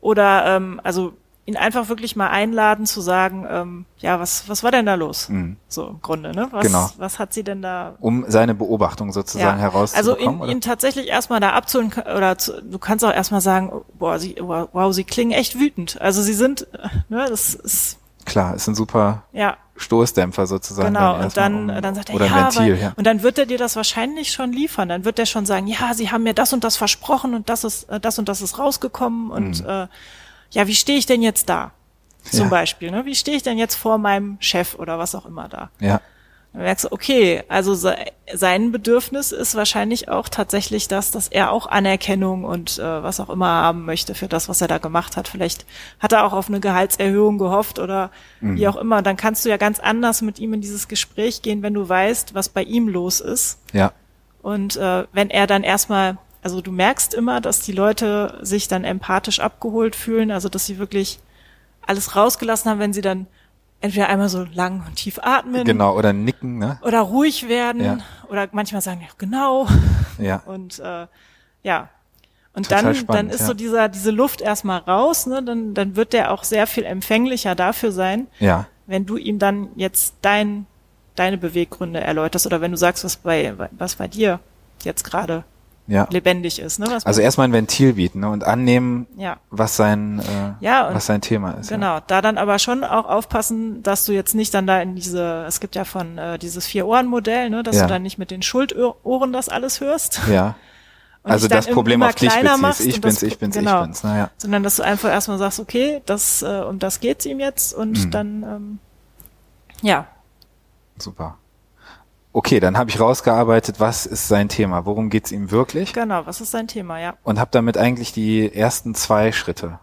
Oder ähm, also ihn einfach wirklich mal einladen zu sagen, ähm, ja, was was war denn da los? Mhm. So im Grunde, ne? Was, Genau. was hat sie denn da? Um seine Beobachtung sozusagen also herauszubekommen? ihn, oder? ihn tatsächlich erstmal da abzuholen oder zu, du kannst auch erstmal sagen, boah, sie, wow, sie klingen echt wütend. Also sie sind, ne, das ist Klar, ist ein super ja Stoßdämpfer sozusagen. Genau, dann und dann, um, dann sagt er, oder ja, Ventil, weil, ja. und dann wird er dir das wahrscheinlich schon liefern. Dann wird er schon sagen, ja, sie haben mir das und das versprochen und das ist, äh, das und das ist rausgekommen und äh, ja, wie stehe ich denn jetzt da? Zum Mhm. Ja. Beispiel, ne? Wie stehe ich denn jetzt vor meinem Chef oder was auch immer da? Ja, Dann merkst du, okay, also se sein Bedürfnis ist wahrscheinlich auch tatsächlich das, dass er auch Anerkennung und äh, was auch immer haben möchte für das, was er da gemacht hat. Vielleicht hat er auch auf eine Gehaltserhöhung gehofft oder wie auch immer. Dann kannst du ja ganz anders mit ihm in dieses Gespräch gehen, wenn du weißt, was bei ihm los ist. ja, Und äh, wenn er dann erstmal, also du merkst immer, dass die Leute sich dann empathisch abgeholt fühlen, also dass sie wirklich alles rausgelassen haben, wenn sie dann entweder einmal so lang und tief atmen genau, oder nicken, ne? oder ruhig werden Ja. oder manchmal sagen ja genau Ja, und äh, ja und Total dann spannend, dann ist ja. so dieser diese Luft erstmal raus ne dann dann wird der auch sehr viel empfänglicher dafür sein ja, wenn du ihm dann jetzt dein deine Beweggründe erläuterst oder wenn du sagst was bei was bei dir jetzt gerade ja. lebendig ist ne was Also erstmal ein Ventil bieten ne? und annehmen, ja was sein, äh, Ja, was sein Thema ist. Ja. Genau, da dann aber schon auch aufpassen, dass du jetzt nicht dann da in diese, es gibt ja von äh, dieses Vier-Ohren-Modell, ne, dass Ja. du dann nicht mit den Schuldohren das alles hörst. Ja. Und Also das Problem auf dich kleiner beziehst. Ich bin's, ich bin's, genau. ich bin's. Naja. Sondern dass du einfach erstmal sagst, okay, das äh, um das geht's ihm jetzt und Mhm. dann ähm, ja, Super. Okay, dann habe ich rausgearbeitet, was ist sein Thema, worum geht's ihm wirklich genau, was ist sein Thema, ja. und habe damit eigentlich die ersten zwei Schritte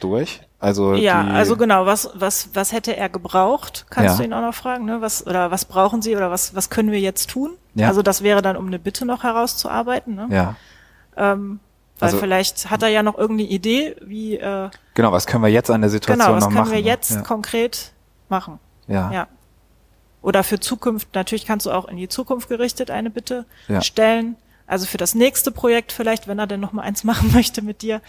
durch. Also Ja, also genau, was, was, was hätte er gebraucht, kannst Ja. du ihn auch noch fragen, ne? Was, oder was brauchen sie oder was, was können wir jetzt tun? Ja. Also das wäre dann, um eine Bitte noch herauszuarbeiten, ne? ja, Ähm, weil Also- vielleicht hat er ja noch irgendeine Idee, wie äh, genau, was können wir jetzt an der Situation genau, was noch können machen? wir ne? jetzt ja. konkret machen. Ja. Ja. Oder für Zukunft, natürlich kannst du auch in die Zukunft gerichtet eine Bitte Ja. stellen. Also für das nächste Projekt vielleicht, wenn er denn noch mal eins machen möchte mit dir.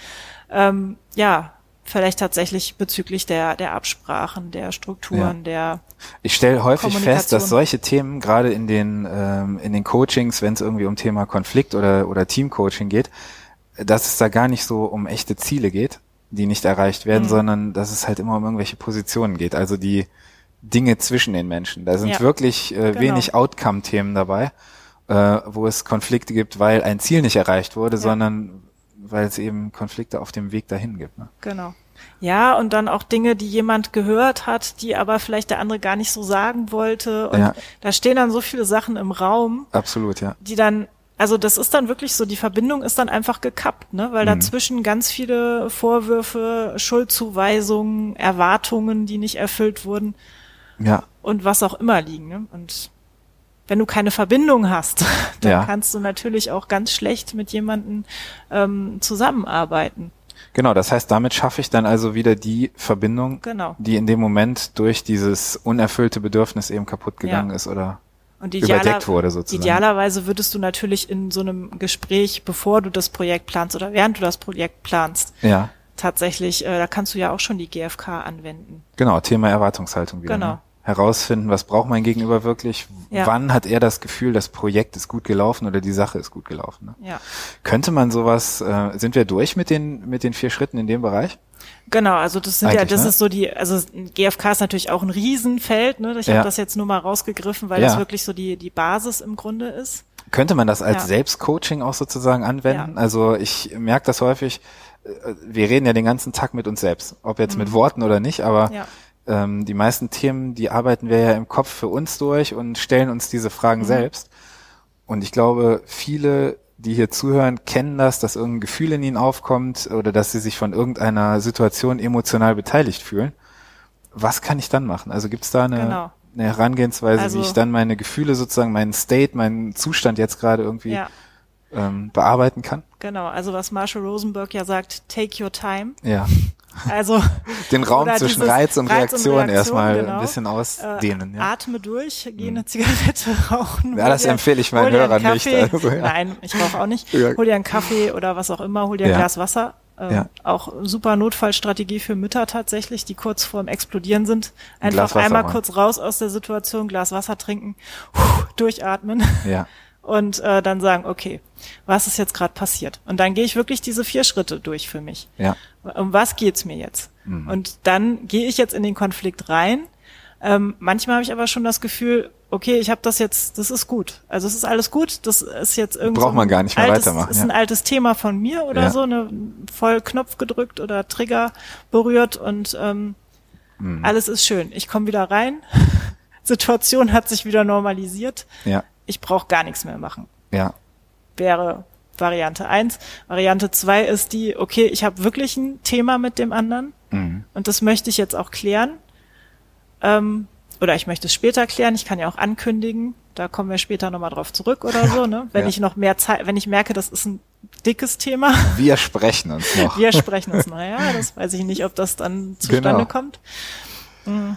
Ähm, ja, vielleicht tatsächlich bezüglich der, der Absprachen, der Strukturen, der Ich stelle häufig fest, dass solche Themen gerade in den ähm, in den Coachings, wenn es irgendwie um Thema Konflikt oder oder Teamcoaching geht, dass es da gar nicht so um echte Ziele geht, die nicht erreicht werden, Mhm. sondern dass es halt immer um irgendwelche Positionen geht, also die Dinge zwischen den Menschen. Da sind Ja. wirklich äh, Genau. wenig Outcome-Themen dabei, äh, wo es Konflikte gibt, weil ein Ziel nicht erreicht wurde, Ja. sondern weil es eben Konflikte auf dem Weg dahin gibt. Ne? Genau. Ja, und dann auch Dinge, die jemand gehört hat, die aber vielleicht der andere gar nicht so sagen wollte. Und Ja. da stehen dann so viele Sachen im Raum, Absolut, ja. die dann, also das ist dann wirklich so, die Verbindung ist dann einfach gekappt, ne? Weil Mhm. dazwischen ganz viele Vorwürfe, Schuldzuweisungen, Erwartungen, die nicht erfüllt wurden Ja, und was auch immer liegen. Ne? Und wenn du keine Verbindung hast, dann Ja. kannst du natürlich auch ganz schlecht mit jemandem ähm, zusammenarbeiten. Genau, das heißt, damit schaffe ich dann also wieder die Verbindung, Genau. die in dem Moment durch dieses unerfüllte Bedürfnis eben kaputt gegangen Ja. ist oder Und überdeckt wurde sozusagen. Idealerweise würdest du natürlich in so einem Gespräch, bevor du das Projekt planst oder während du das Projekt planst, Ja, tatsächlich, äh, da kannst du ja auch schon die GFK anwenden. genau, Thema Erwartungshaltung wieder. Genau. Ne? Herausfinden, was braucht mein Gegenüber wirklich? Ja. Wann hat er das Gefühl, das Projekt ist gut gelaufen oder die Sache ist gut gelaufen? Ne? Ja. Könnte man sowas, äh, sind wir durch mit den, mit den vier Schritten in dem Bereich? Genau, also das sind ja, Eigentlich, das ne? ist so die, also GFK ist natürlich auch ein Riesenfeld, ne? Ich Ja. habe das jetzt nur mal rausgegriffen, weil Ja. das wirklich so die, die Basis im Grunde ist. Könnte man das als Ja. Selbstcoaching auch sozusagen anwenden? Ja. Also ich merke das häufig, äh, wir reden ja den ganzen Tag mit uns selbst, ob jetzt mit Worten oder nicht, aber Mhm. Ja. Ähm, die meisten Themen, die arbeiten wir ja im Kopf für uns durch und stellen uns diese Mhm. Fragen selbst. Und ich glaube, viele, die hier zuhören, kennen das, dass irgendein Gefühl in ihnen aufkommt oder dass sie sich von irgendeiner Situation emotional beteiligt fühlen. Was kann ich dann machen? Also gibt es da eine, Genau. eine Herangehensweise, Also- wie ich dann meine Gefühle sozusagen, meinen State, meinen Zustand jetzt gerade irgendwie Ja, ähm, bearbeiten kann? genau. Also was Marshall Rosenberg ja sagt, take your time. Ja. Also Den Raum zwischen Reiz und Reiz und Reaktion, Reaktion, erstmal genau. ein bisschen ausdehnen. äh, ja. atme durch, geh eine Zigarette rauchen. Ja, das dir- empfehle ich meinen Hörern nicht, also, ja. Nein, ich rauche auch nicht. Hol dir einen Kaffee oder was auch immer, hol dir ein Ja. Glas Wasser. Ähm, Ja. Auch super Notfallstrategie für Mütter tatsächlich, die kurz vorm Explodieren sind. Ein Einfach Wasser einmal holen. kurz raus aus der Situation, Glas Wasser trinken, puh, durchatmen ja. und äh, dann sagen, okay, was ist jetzt gerade passiert? Und dann gehe ich wirklich diese vier Schritte durch für mich Ja. um was geht's mir jetzt? Mhm. Und dann gehe ich jetzt in den Konflikt rein Ähm, manchmal habe ich aber schon das Gefühl, okay, ich habe das jetzt, das ist gut. Also es ist alles gut, das ist jetzt irgendwie. Braucht man gar nicht mehr altes, weitermachen. Ist ja. ein altes Thema von mir oder Ja. so, ne, voll Knopf gedrückt oder Trigger berührt und ähm, Mhm. alles ist schön. Ich komme wieder rein, Situation hat sich wieder normalisiert, ja, ich brauche gar nichts mehr machen. ja, Wäre Variante eins. Variante zwei ist die, okay, ich habe wirklich ein Thema mit dem anderen mhm. und das möchte ich jetzt auch klären. Ähm, oder ich möchte es später klären, ich kann ja auch ankündigen, da kommen wir später nochmal drauf zurück oder so, ne? Wenn Ja. ich noch mehr Zeit, wenn ich merke, das ist ein dickes Thema, Wir sprechen uns noch. wir sprechen uns noch, ja, das weiß ich nicht, ob das dann zustande Genau. kommt. Mm.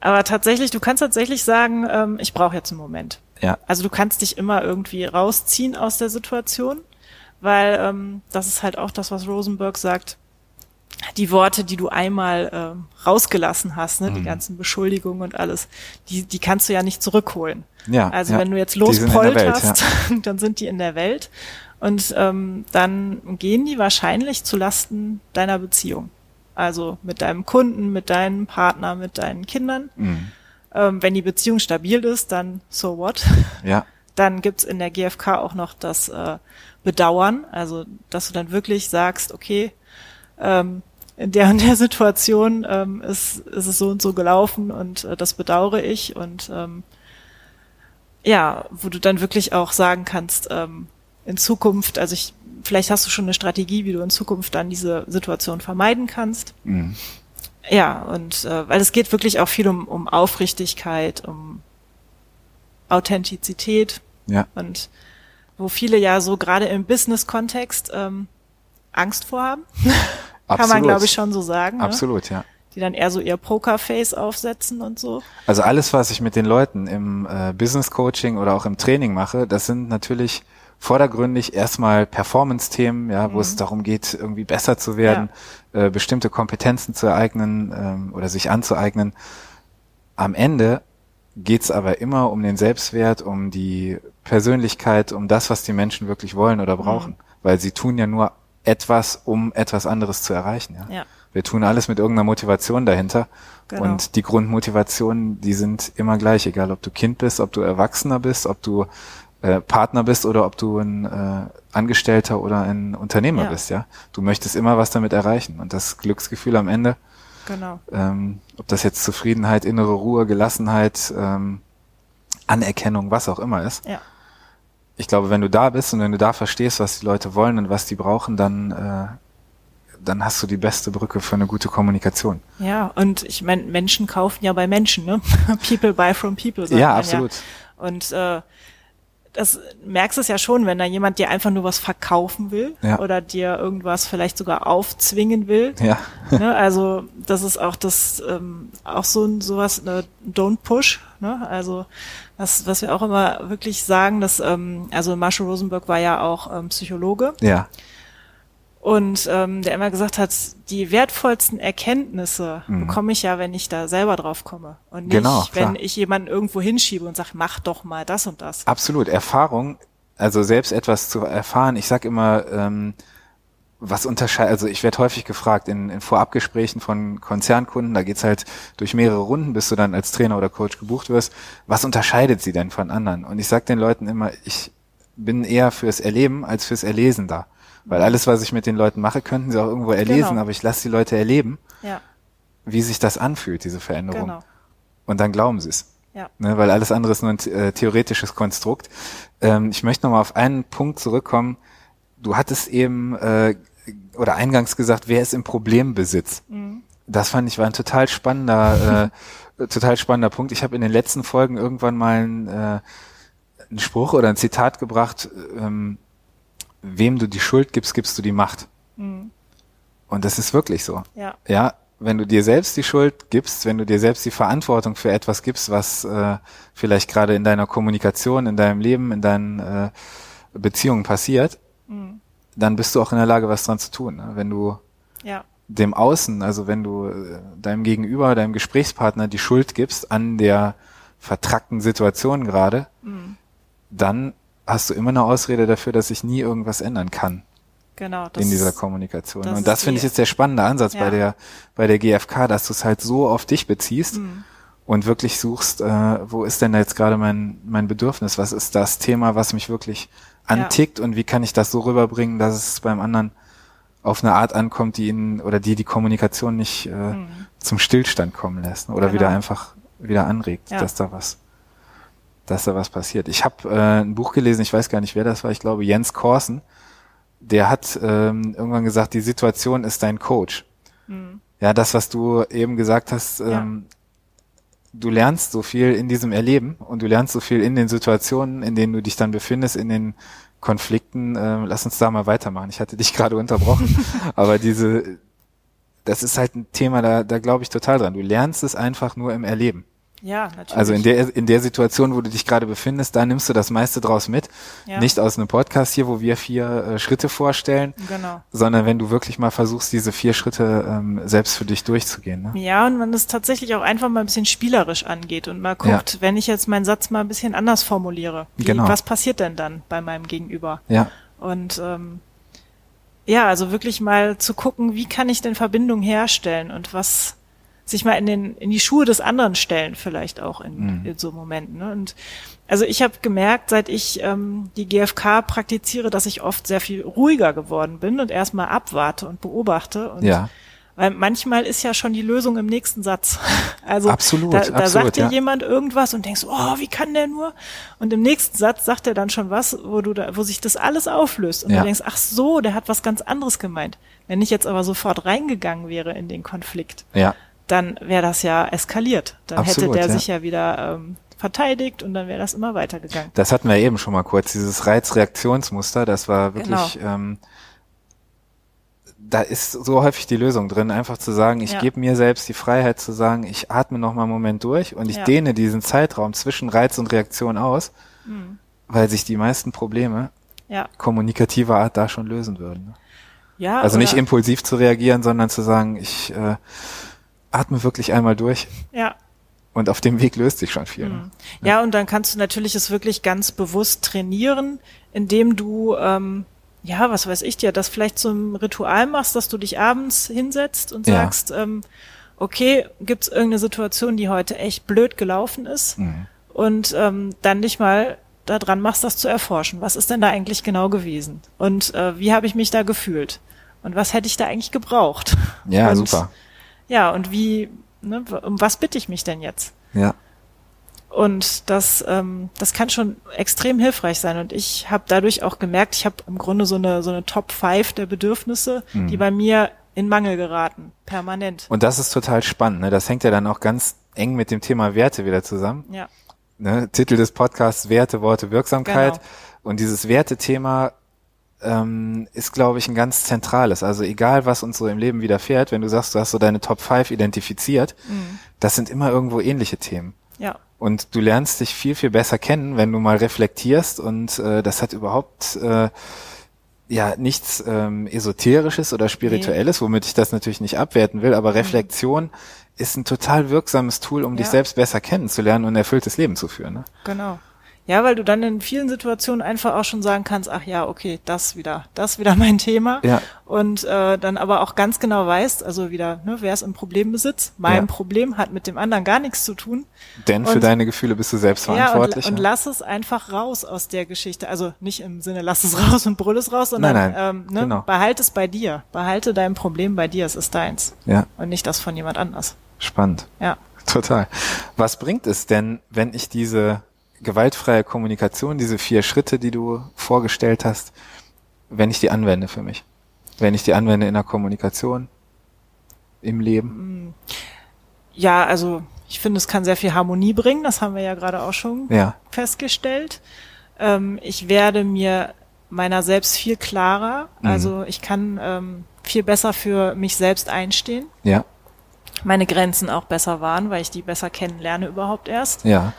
Aber tatsächlich, du kannst tatsächlich sagen, ähm, ich brauche jetzt einen Moment. Ja, Also du kannst dich immer irgendwie rausziehen aus der Situation, weil ähm, das ist halt auch das, was Rosenberg sagt. Die Worte, die du einmal ähm, rausgelassen hast, ne, die ganzen Beschuldigungen und alles, die, die kannst du ja nicht zurückholen. ja. Also ja. wenn du jetzt lospolterst, dann sind die in der Welt und ähm, dann gehen die wahrscheinlich zu Lasten deiner Beziehung. Also mit deinem Kunden, mit deinem Partner, mit deinen Kindern. Mhm. Ähm, wenn die Beziehung stabil ist, dann so what? Ja, Dann gibt's in der GfK auch noch das äh, Bedauern, also dass du dann wirklich sagst, okay, ähm, in der und der Situation ähm, ist, ist es so und so gelaufen und äh, das bedauere ich und ähm, ja, wo du dann wirklich auch sagen kannst, ähm, in Zukunft, also ich, vielleicht hast du schon eine Strategie, wie du in Zukunft dann diese Situation vermeiden kannst. mhm. Ja, und äh, weil es geht wirklich auch viel um, um Aufrichtigkeit, um Authentizität ja, und wo viele ja so gerade im Business-Kontext ähm, Angst vorhaben, kann man glaube ich schon so sagen, ne? absolut, ja. die dann eher so ihr Pokerface aufsetzen und so. Also alles, was ich mit den Leuten im äh, Business Coaching oder auch im Training mache, das sind natürlich vordergründig erstmal Performance-Themen, ja, wo es darum geht, irgendwie besser zu werden, äh, bestimmte Kompetenzen zu ereignen ähm, oder sich anzueignen. Am Ende geht's aber immer um den Selbstwert, um die Persönlichkeit, um das, was die Menschen wirklich wollen oder brauchen. Weil sie tun ja nur etwas, um etwas anderes zu erreichen. Ja? Ja. Wir tun alles mit irgendeiner Motivation dahinter. Genau. Und die Grundmotivationen, die sind immer gleich, egal ob du Kind bist, ob du Erwachsener bist, ob du äh, Partner bist oder ob du ein äh, Angestellter oder ein Unternehmer Ja. bist, ja. Du möchtest immer was damit erreichen. Und das Glücksgefühl am Ende, Genau. ähm, ob das jetzt Zufriedenheit, innere Ruhe, Gelassenheit, ähm, Anerkennung, was auch immer ist. Ja. Ich glaube, wenn du da bist und wenn du da verstehst, was die Leute wollen und was die brauchen, dann, äh, dann hast du die beste Brücke für eine gute Kommunikation. Ja, und ich meine, Menschen kaufen ja bei Menschen, ne? People buy from people. Ja, absolut. Und äh, das merkst es ja schon, wenn da jemand dir einfach nur was verkaufen will Ja. oder dir irgendwas vielleicht sogar aufzwingen will. Ja, ne? Also das ist auch das ähm, auch so ein sowas ne, Don't push. Ne? Also was was wir auch immer wirklich sagen, dass ähm, also Marshall Rosenberg war ja auch ähm, Psychologe ja, und ähm, der immer gesagt hat, die wertvollsten Erkenntnisse Mhm. bekomme ich ja, wenn ich da selber drauf komme und nicht, Genau, wenn ich jemanden irgendwo hinschiebe und sage, mach doch mal das und das. absolut. Erfahrung, also selbst etwas zu erfahren. Ich sag immer, ähm, was unterscheidet, also ich werde häufig gefragt in, in Vorabgesprächen von Konzernkunden, da geht's halt durch mehrere Runden, bis du dann als Trainer oder Coach gebucht wirst, was unterscheidet sie denn von anderen? Und ich sag den Leuten immer, ich bin eher fürs Erleben als fürs Erlesen da. Weil alles, was ich mit den Leuten mache, könnten sie auch irgendwo erlesen, Genau. aber ich lasse die Leute erleben, Ja, wie sich das anfühlt, diese Veränderung. genau. Und dann glauben sie es. Ja. Ne, weil alles andere ist nur ein äh, theoretisches Konstrukt. Ähm, ich möchte nochmal auf einen Punkt zurückkommen. Du hattest eben äh, oder eingangs gesagt, wer ist im Problembesitz? Das fand ich war ein total spannender, äh, total spannender Punkt. Ich habe in den letzten Folgen irgendwann mal einen, äh, einen Spruch oder ein Zitat gebracht, ähm, wem du die Schuld gibst, gibst du die Macht. Und das ist wirklich so. Ja, Ja, wenn du dir selbst die Schuld gibst, wenn du dir selbst die Verantwortung für etwas gibst, was äh, vielleicht gerade in deiner Kommunikation, in deinem Leben, in deinen äh, Beziehungen passiert, dann bist du auch in der Lage, was dran zu tun. Ne? Wenn du ja, dem Außen, also wenn du äh, deinem Gegenüber, deinem Gesprächspartner die Schuld gibst an der vertrackten Situation gerade, dann hast du immer eine Ausrede dafür, dass sich nie irgendwas ändern kann genau. Das in dieser Kommunikation. das Und das finde ich jetzt der spannende Ansatz Ja. bei der bei der GfK, dass du es halt so auf dich beziehst Mhm. und wirklich suchst, äh, wo ist denn da jetzt gerade mein, mein Bedürfnis? Was ist das Thema, was mich wirklich antickt ja. und wie kann ich das so rüberbringen, dass es beim anderen auf eine Art ankommt, die ihn oder die die Kommunikation nicht äh, mhm. zum Stillstand kommen lässt oder genau. wieder einfach wieder anregt, ja. dass da was dass da was passiert. Ich habe äh, ein Buch gelesen, ich weiß gar nicht, wer das war, ich glaube Jens Korsen, der hat ähm, irgendwann gesagt, die Situation ist dein Coach. Mhm. Ja, das, was du eben gesagt hast, ähm, ja. du lernst so viel in diesem Erleben und du lernst so viel in den Situationen, in denen du dich dann befindest, in den Konflikten. Äh, lass uns da mal weitermachen. Ich hatte dich gerade unterbrochen, aber diese, das ist halt ein Thema, da, da glaube ich total dran. Du lernst es einfach nur im Erleben. Ja, natürlich. Also in der, in der Situation, wo du dich gerade befindest, da nimmst du das meiste draus mit. Ja. Nicht aus einem Podcast hier, wo wir vier äh, Schritte vorstellen, genau. sondern wenn du wirklich mal versuchst, diese vier Schritte ähm, selbst für dich durchzugehen. Ne? Ja, und man das tatsächlich auch einfach mal ein bisschen spielerisch angeht und mal guckt, ja. wenn ich jetzt meinen Satz mal ein bisschen anders formuliere, wie, genau. was passiert denn dann bei meinem Gegenüber? Ja. Und ähm, ja, also wirklich mal zu gucken, wie kann ich denn Verbindung herstellen und was sich mal in den in die Schuhe des anderen stellen vielleicht auch in, mhm. in so Momenten. Ne? Und also ich habe gemerkt, seit ich ähm, die GFK praktiziere, dass ich oft sehr viel ruhiger geworden bin und erstmal abwarte und beobachte. Und ja. Weil manchmal ist ja schon die Lösung im nächsten Satz. Also absolut, da, da absolut, sagt dir ja. jemand irgendwas und denkst, oh, wie kann der nur? Und im nächsten Satz sagt er dann schon was, wo du da, wo sich das alles auflöst und ja. du denkst, ach so, der hat was ganz anderes gemeint. Wenn ich jetzt aber sofort reingegangen wäre in den Konflikt, ja dann wäre das ja eskaliert. Dann Absolut, hätte der ja. sich ja wieder ähm, verteidigt und dann wäre das immer weitergegangen. Das hatten wir eben schon mal kurz, dieses Reizreaktionsmuster, das war wirklich, genau. ähm, da ist so häufig die Lösung drin, einfach zu sagen, ich ja. gebe mir selbst die Freiheit zu sagen, ich atme noch mal einen Moment durch und ich ja. dehne diesen Zeitraum zwischen Reiz und Reaktion aus, mhm. weil sich die meisten Probleme ja. kommunikativer Art da schon lösen würden. Ne? Ja, also nicht impulsiv zu reagieren, sondern zu sagen, ich äh, atme wirklich einmal durch. Ja. Und auf dem Weg löst sich schon viel. Ne? Mhm. Ja. ja, und dann kannst du natürlich es wirklich ganz bewusst trainieren, indem du, ähm, ja, was weiß ich dir, das vielleicht zum Ritual machst, dass du dich abends hinsetzt und sagst, ja. ähm, okay, gibt's irgendeine Situation, die heute echt blöd gelaufen ist? Mhm. Und ähm, dann dich mal daran machst, das zu erforschen. Was ist denn da eigentlich genau gewesen? Und äh, wie habe ich mich da gefühlt? Und was hätte ich da eigentlich gebraucht? Ja, und, super. Ja, und wie, ne, um was bitte ich mich denn jetzt? Ja. Und das, ähm, das kann schon extrem hilfreich sein. Und ich habe dadurch auch gemerkt, ich habe im Grunde so eine, so eine Top 5 der Bedürfnisse, mhm. die bei mir in Mangel geraten, permanent. Und das ist total spannend. Ne? Das hängt ja dann auch ganz eng mit dem Thema Werte wieder zusammen. Ja. Ne? Titel des Podcasts Werte, Worte, Wirksamkeit. Genau. Und dieses Wertethema ähm, ist, glaube ich, ein ganz zentrales. Also egal, was uns so im Leben widerfährt, wenn du sagst, du hast so deine Top 5 identifiziert, mhm. das sind immer irgendwo ähnliche Themen. Ja. Und du lernst dich viel, viel besser kennen, wenn du mal reflektierst und äh, das hat überhaupt äh, ja nichts ähm, Esoterisches oder Spirituelles, nee. womit ich das natürlich nicht abwerten will, aber mhm. Reflexion mhm. ist ein total wirksames Tool, um ja. dich selbst besser kennenzulernen und ein erfülltes Leben zu führen. Ne? Genau. Ja, weil du dann in vielen Situationen einfach auch schon sagen kannst, ach ja, okay, das wieder, das wieder mein Thema. Ja. Und äh, dann aber auch ganz genau weißt, also wieder, ne, wer ist im Problembesitz? Mein ja. Problem hat mit dem anderen gar nichts zu tun. Denn für deine Gefühle bist du selbst verantwortlich. Ja, und, und lass es einfach raus aus der Geschichte. Also nicht im Sinne, lass es raus und brüll es raus, sondern nein, nein, ähm, ne, genau. behalte es bei dir. Behalte dein Problem bei dir, es ist deins. Ja. Und nicht das von jemand anders. Spannend. Ja. Total. Was bringt es denn, wenn ich diese gewaltfreie Kommunikation, diese vier Schritte, die du vorgestellt hast, wenn ich die anwende für mich? Wenn ich die anwende in der Kommunikation, im Leben? Mm. Ja, also ich finde, es kann sehr viel Harmonie bringen. Das haben wir ja gerade auch schon ja. festgestellt. Ähm, ich werde mir meiner selbst viel klarer. Mhm. Also ich kann ähm, viel besser für mich selbst einstehen. Ja. Meine Grenzen auch besser wahren, weil ich die besser kennenlerne überhaupt erst. Ja.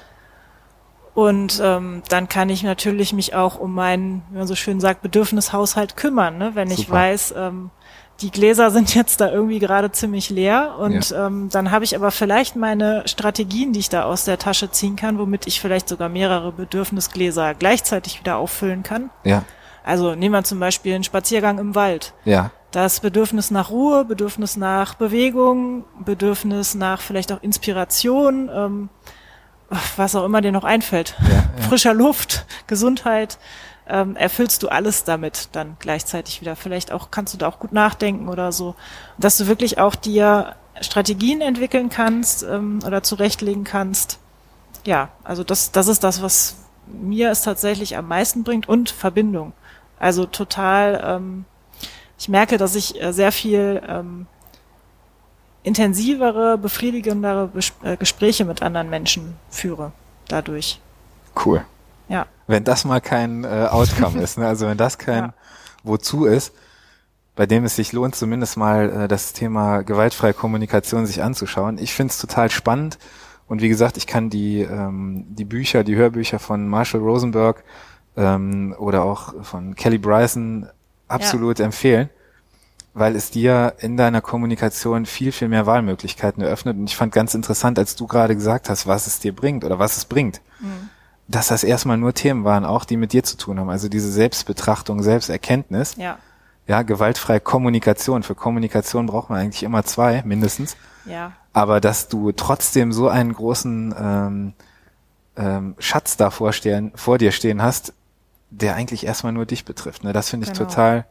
Und ähm, dann kann ich natürlich mich auch um meinen, wie man so schön sagt, Bedürfnishaushalt kümmern. Ne? Wenn Super. ich weiß, ähm, die Gläser sind jetzt da irgendwie gerade ziemlich leer und ja. ähm, dann habe ich aber vielleicht meine Strategien, die ich da aus der Tasche ziehen kann, womit ich vielleicht sogar mehrere Bedürfnisgläser gleichzeitig wieder auffüllen kann. Ja. Also nehmen wir zum Beispiel einen Spaziergang im Wald. Ja. das Bedürfnis nach Ruhe, Bedürfnis nach Bewegung, Bedürfnis nach vielleicht auch Inspiration, ähm, was auch immer dir noch einfällt, ja, ja. frischer Luft, Gesundheit, ähm, erfüllst du alles damit dann gleichzeitig wieder. Vielleicht auch kannst du da auch gut nachdenken oder so, dass du wirklich auch dir Strategien entwickeln kannst ähm, oder zurechtlegen kannst. Ja, also das, das ist das, was mir es tatsächlich am meisten bringt und Verbindung. Also total, ähm, ich merke, dass ich äh, sehr viel ähm, intensivere, befriedigendere Bes äh, Gespräche mit anderen Menschen führe dadurch. Cool. Ja. Wenn das mal kein äh, Outcome ist, ne? also wenn das kein ja. Wozu ist, bei dem es sich lohnt, zumindest mal äh, das Thema gewaltfreie Kommunikation sich anzuschauen. Ich finde es total spannend und wie gesagt, ich kann die, ähm, die Bücher, die Hörbücher von Marshall Rosenberg ähm, oder auch von Kelly Bryson absolut ja. empfehlen, weil es dir in deiner Kommunikation viel, viel mehr Wahlmöglichkeiten eröffnet. Und ich fand ganz interessant, als du gerade gesagt hast, was es dir bringt oder was es bringt. Mhm. Dass das erstmal nur Themen waren, auch die mit dir zu tun haben. Also diese Selbstbetrachtung, Selbsterkenntnis. Ja. Ja, gewaltfreie Kommunikation. Für Kommunikation braucht man eigentlich immer zwei, mindestens. Ja. Aber dass du trotzdem so einen großen ähm, ähm, Schatz da vor dir stehen hast, der eigentlich erstmal nur dich betrifft. Ne? Das finde ich genau. total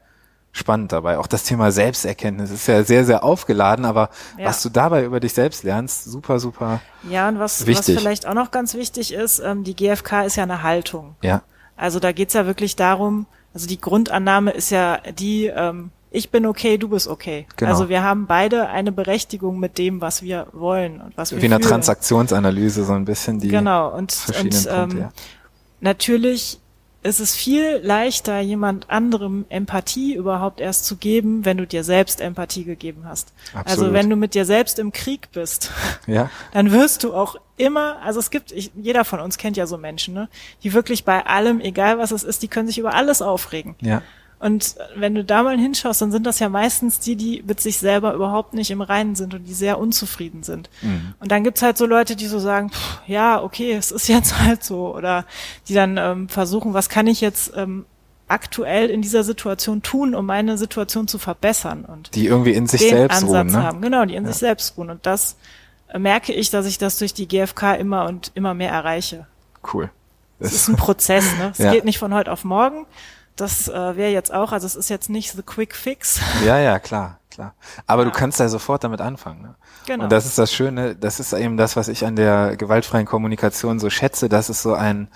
spannend dabei. Auch das Thema Selbsterkenntnis ist ja sehr, sehr aufgeladen, aber ja. was du dabei über dich selbst lernst, super, super. Ja, und was, wichtig. was vielleicht auch noch ganz wichtig ist, ähm, die GfK ist ja eine Haltung. Ja. Also da geht's ja wirklich darum, also die Grundannahme ist ja die, ähm, ich bin okay, du bist okay. Genau. Also wir haben beide eine Berechtigung mit dem, was wir wollen und was wir Wie eine Transaktionsanalyse so ein bisschen die genau und, und ähm, ja. natürlich es ist viel leichter, jemand anderem Empathie überhaupt erst zu geben, wenn du dir selbst Empathie gegeben hast. Also Absolut. Also wenn du mit dir selbst im Krieg bist, ja. dann wirst du auch immer, also es gibt, ich, jeder von uns kennt ja so Menschen, ne, die wirklich bei allem, egal was es ist, die können sich über alles aufregen. Ja. Und wenn du da mal hinschaust, dann sind das ja meistens die, die mit sich selber überhaupt nicht im Reinen sind und die sehr unzufrieden sind. Mhm. Und dann gibt's halt so Leute, die so sagen, pff, ja, okay, es ist jetzt halt so. Oder die dann ähm, versuchen, was kann ich jetzt ähm, aktuell in dieser Situation tun, um meine Situation zu verbessern. Und die irgendwie in sich selbst Ansatz ruhen. Ne? Haben. Genau, die in ja. sich selbst ruhen. Und das äh, merke ich, dass ich das durch die GfK immer und immer mehr erreiche. Cool. Es ist ein Prozess, ne? Es ja. geht nicht von heute auf morgen das äh, wäre jetzt auch, also es ist jetzt nicht the quick fix. Ja, ja, klar, klar. Aber ja. du kannst ja sofort damit anfangen. Ne? Genau. Und das ist das Schöne, das ist eben das, was ich an der gewaltfreien Kommunikation so schätze, dass es so ein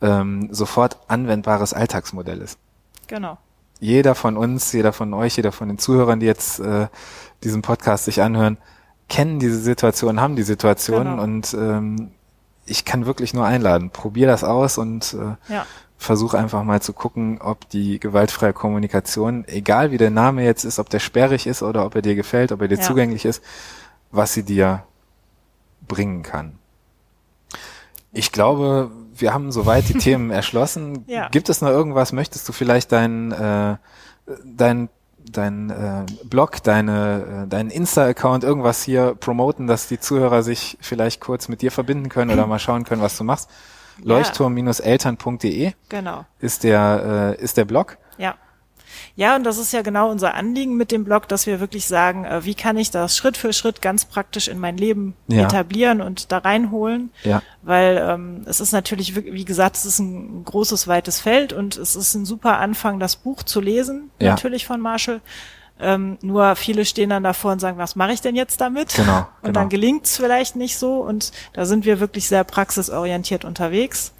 ähm, sofort anwendbares Alltagsmodell ist. Genau. Jeder von uns, jeder von euch, jeder von den Zuhörern, die jetzt äh, diesen Podcast sich anhören, kennen diese Situation, haben die Situation genau. und ähm, ich kann wirklich nur einladen. Probier das aus und äh, ja versuch einfach mal zu gucken, ob die gewaltfreie Kommunikation, egal wie der Name jetzt ist, ob der sperrig ist oder ob er dir gefällt, ob er dir ja. zugänglich ist, was sie dir bringen kann. Ich glaube, wir haben soweit die Themen erschlossen. Ja. Gibt es noch irgendwas? Möchtest du vielleicht deinen äh, dein, dein, äh, Blog, deine, äh, deinen Insta-Account, irgendwas hier promoten, dass die Zuhörer sich vielleicht kurz mit dir verbinden können oder mal schauen können, was du machst? leuchtturm-eltern.de genau. ist der, äh, ist der Blog. Ja. Ja, und das ist ja genau unser Anliegen mit dem Blog, dass wir wirklich sagen, äh, wie kann ich das Schritt für Schritt ganz praktisch in mein Leben ja. etablieren und da reinholen. Ja. Weil ähm, es ist natürlich, wie gesagt, es ist ein großes, weites Feld und es ist ein super Anfang, das Buch zu lesen, ja. natürlich von Marshall. Ähm, nur viele stehen dann davor und sagen, was mache ich denn jetzt damit? Genau, und genau. dann gelingt's vielleicht nicht so. Und da sind wir wirklich sehr praxisorientiert unterwegs.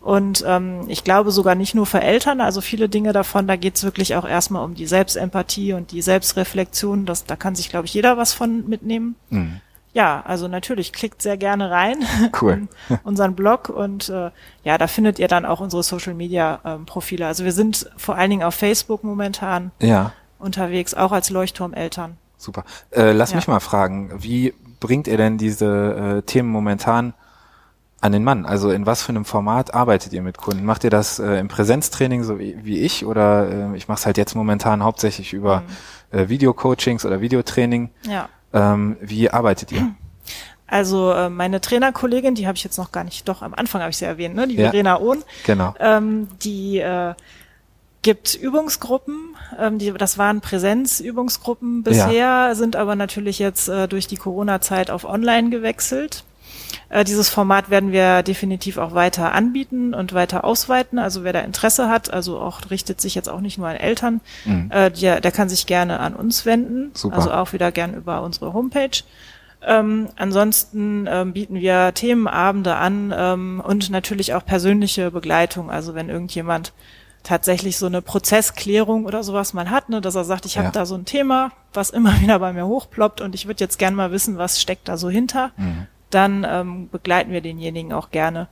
Und ähm, ich glaube sogar nicht nur für Eltern, also viele Dinge davon, da geht's wirklich auch erstmal um die Selbstempathie und die Selbstreflexion. Das, da kann sich, glaube ich, jeder was von mitnehmen. Mhm. Ja, also natürlich, klickt sehr gerne rein cool. in unseren Blog und äh, ja, da findet ihr dann auch unsere Social Media ähm, Profile. Also wir sind vor allen Dingen auf Facebook momentan. Ja unterwegs, auch als Leuchtturmeltern. Super. Äh, lass ja. mich mal fragen, wie bringt ihr denn diese äh, Themen momentan an den Mann? Also in was für einem Format arbeitet ihr mit Kunden? Macht ihr das äh, im Präsenztraining so wie, wie ich oder äh, ich mache es halt jetzt momentan hauptsächlich über mhm. äh, Videocoachings oder Videotraining? Ja. Ähm, wie arbeitet ihr? Also äh, meine Trainerkollegin, die habe ich jetzt noch gar nicht, doch am Anfang habe ich sie erwähnt, ne? die ja. Verena Ohn. Genau. Ähm, die äh, gibt Übungsgruppen, ähm, die, das waren Präsenzübungsgruppen bisher, ja. sind aber natürlich jetzt äh, durch die Corona-Zeit auf Online gewechselt. Äh, dieses Format werden wir definitiv auch weiter anbieten und weiter ausweiten. Also wer da Interesse hat, also auch richtet sich jetzt auch nicht nur an Eltern, mhm. äh, der, der kann sich gerne an uns wenden. Super. Also auch wieder gern über unsere Homepage. Ähm, ansonsten ähm, bieten wir Themenabende an ähm, und natürlich auch persönliche Begleitung. Also wenn irgendjemand tatsächlich so eine Prozessklärung oder sowas mal hat, ne, dass er sagt, ich habe ja. da so ein Thema, was immer wieder bei mir hochploppt und ich würde jetzt gerne mal wissen, was steckt da so hinter. Mhm dann ähm, begleiten wir denjenigen auch gerne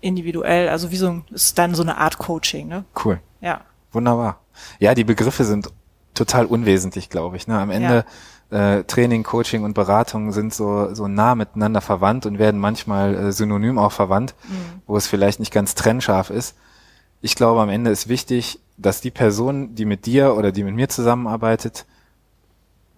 individuell. Also wie so ein, ist dann so eine Art Coaching, ne? Cool. Ja. Wunderbar. Ja, die Begriffe sind total unwesentlich, glaube ich. Ne? Am Ende ja. äh, Training, Coaching und Beratung sind so, so nah miteinander verwandt und werden manchmal äh, synonym auch verwandt, mhm. wo es vielleicht nicht ganz trennscharf ist. Ich glaube, am Ende ist wichtig, dass die Person, die mit dir oder die mit mir zusammenarbeitet,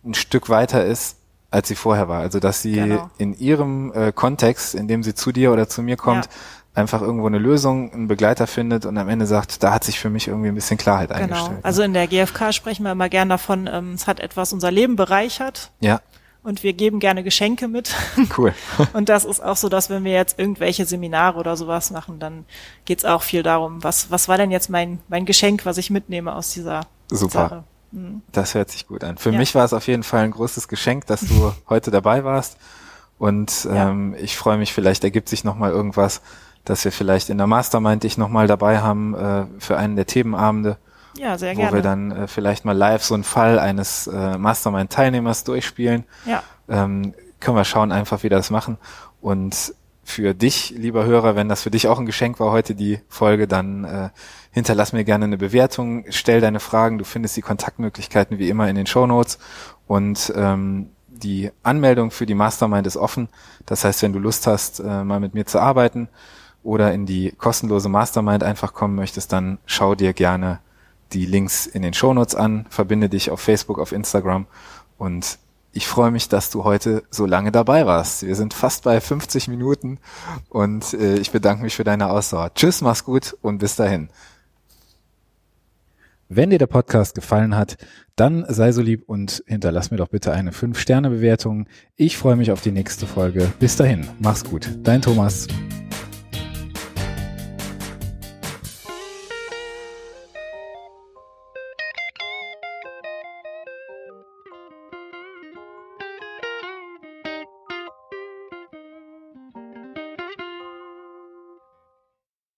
ein Stück weiter ist als sie vorher war. Also dass sie genau. in ihrem äh, Kontext, in dem sie zu dir oder zu mir kommt, ja. einfach irgendwo eine Lösung, einen Begleiter findet und am Ende sagt, da hat sich für mich irgendwie ein bisschen Klarheit genau. eingestellt. Also in der GfK sprechen wir immer gern davon, ähm, es hat etwas unser Leben bereichert. Ja. Und wir geben gerne Geschenke mit. Cool. und das ist auch so, dass wenn wir jetzt irgendwelche Seminare oder sowas machen, dann geht's auch viel darum, was, was war denn jetzt mein, mein Geschenk, was ich mitnehme aus dieser Super. Sache. Mhm. Das hört sich gut an. Für ja. mich war es auf jeden Fall ein großes Geschenk, dass du heute dabei warst. Und ähm, ja. ich freue mich, vielleicht ergibt sich nochmal irgendwas, dass wir vielleicht in der Mastermind dich nochmal dabei haben äh, für einen der Themenabende. Ja, sehr wo gerne. Wo wir dann äh, vielleicht mal live so einen Fall eines äh, Mastermind-Teilnehmers durchspielen. Ja. Ähm, können wir schauen einfach, wie wir das machen. Und für dich, lieber Hörer, wenn das für dich auch ein Geschenk war heute, die Folge, dann äh, hinterlass mir gerne eine Bewertung, stell deine Fragen, du findest die Kontaktmöglichkeiten wie immer in den Show Notes und ähm, die Anmeldung für die Mastermind ist offen. Das heißt, wenn du Lust hast, äh, mal mit mir zu arbeiten oder in die kostenlose Mastermind einfach kommen möchtest, dann schau dir gerne die Links in den Show Notes an, verbinde dich auf Facebook, auf Instagram und ich freue mich, dass du heute so lange dabei warst. Wir sind fast bei 50 Minuten und äh, ich bedanke mich für deine Ausdauer. Tschüss, mach's gut und bis dahin. Wenn dir der Podcast gefallen hat, dann sei so lieb und hinterlass mir doch bitte eine 5-Sterne-Bewertung. Ich freue mich auf die nächste Folge. Bis dahin, mach's gut. Dein Thomas.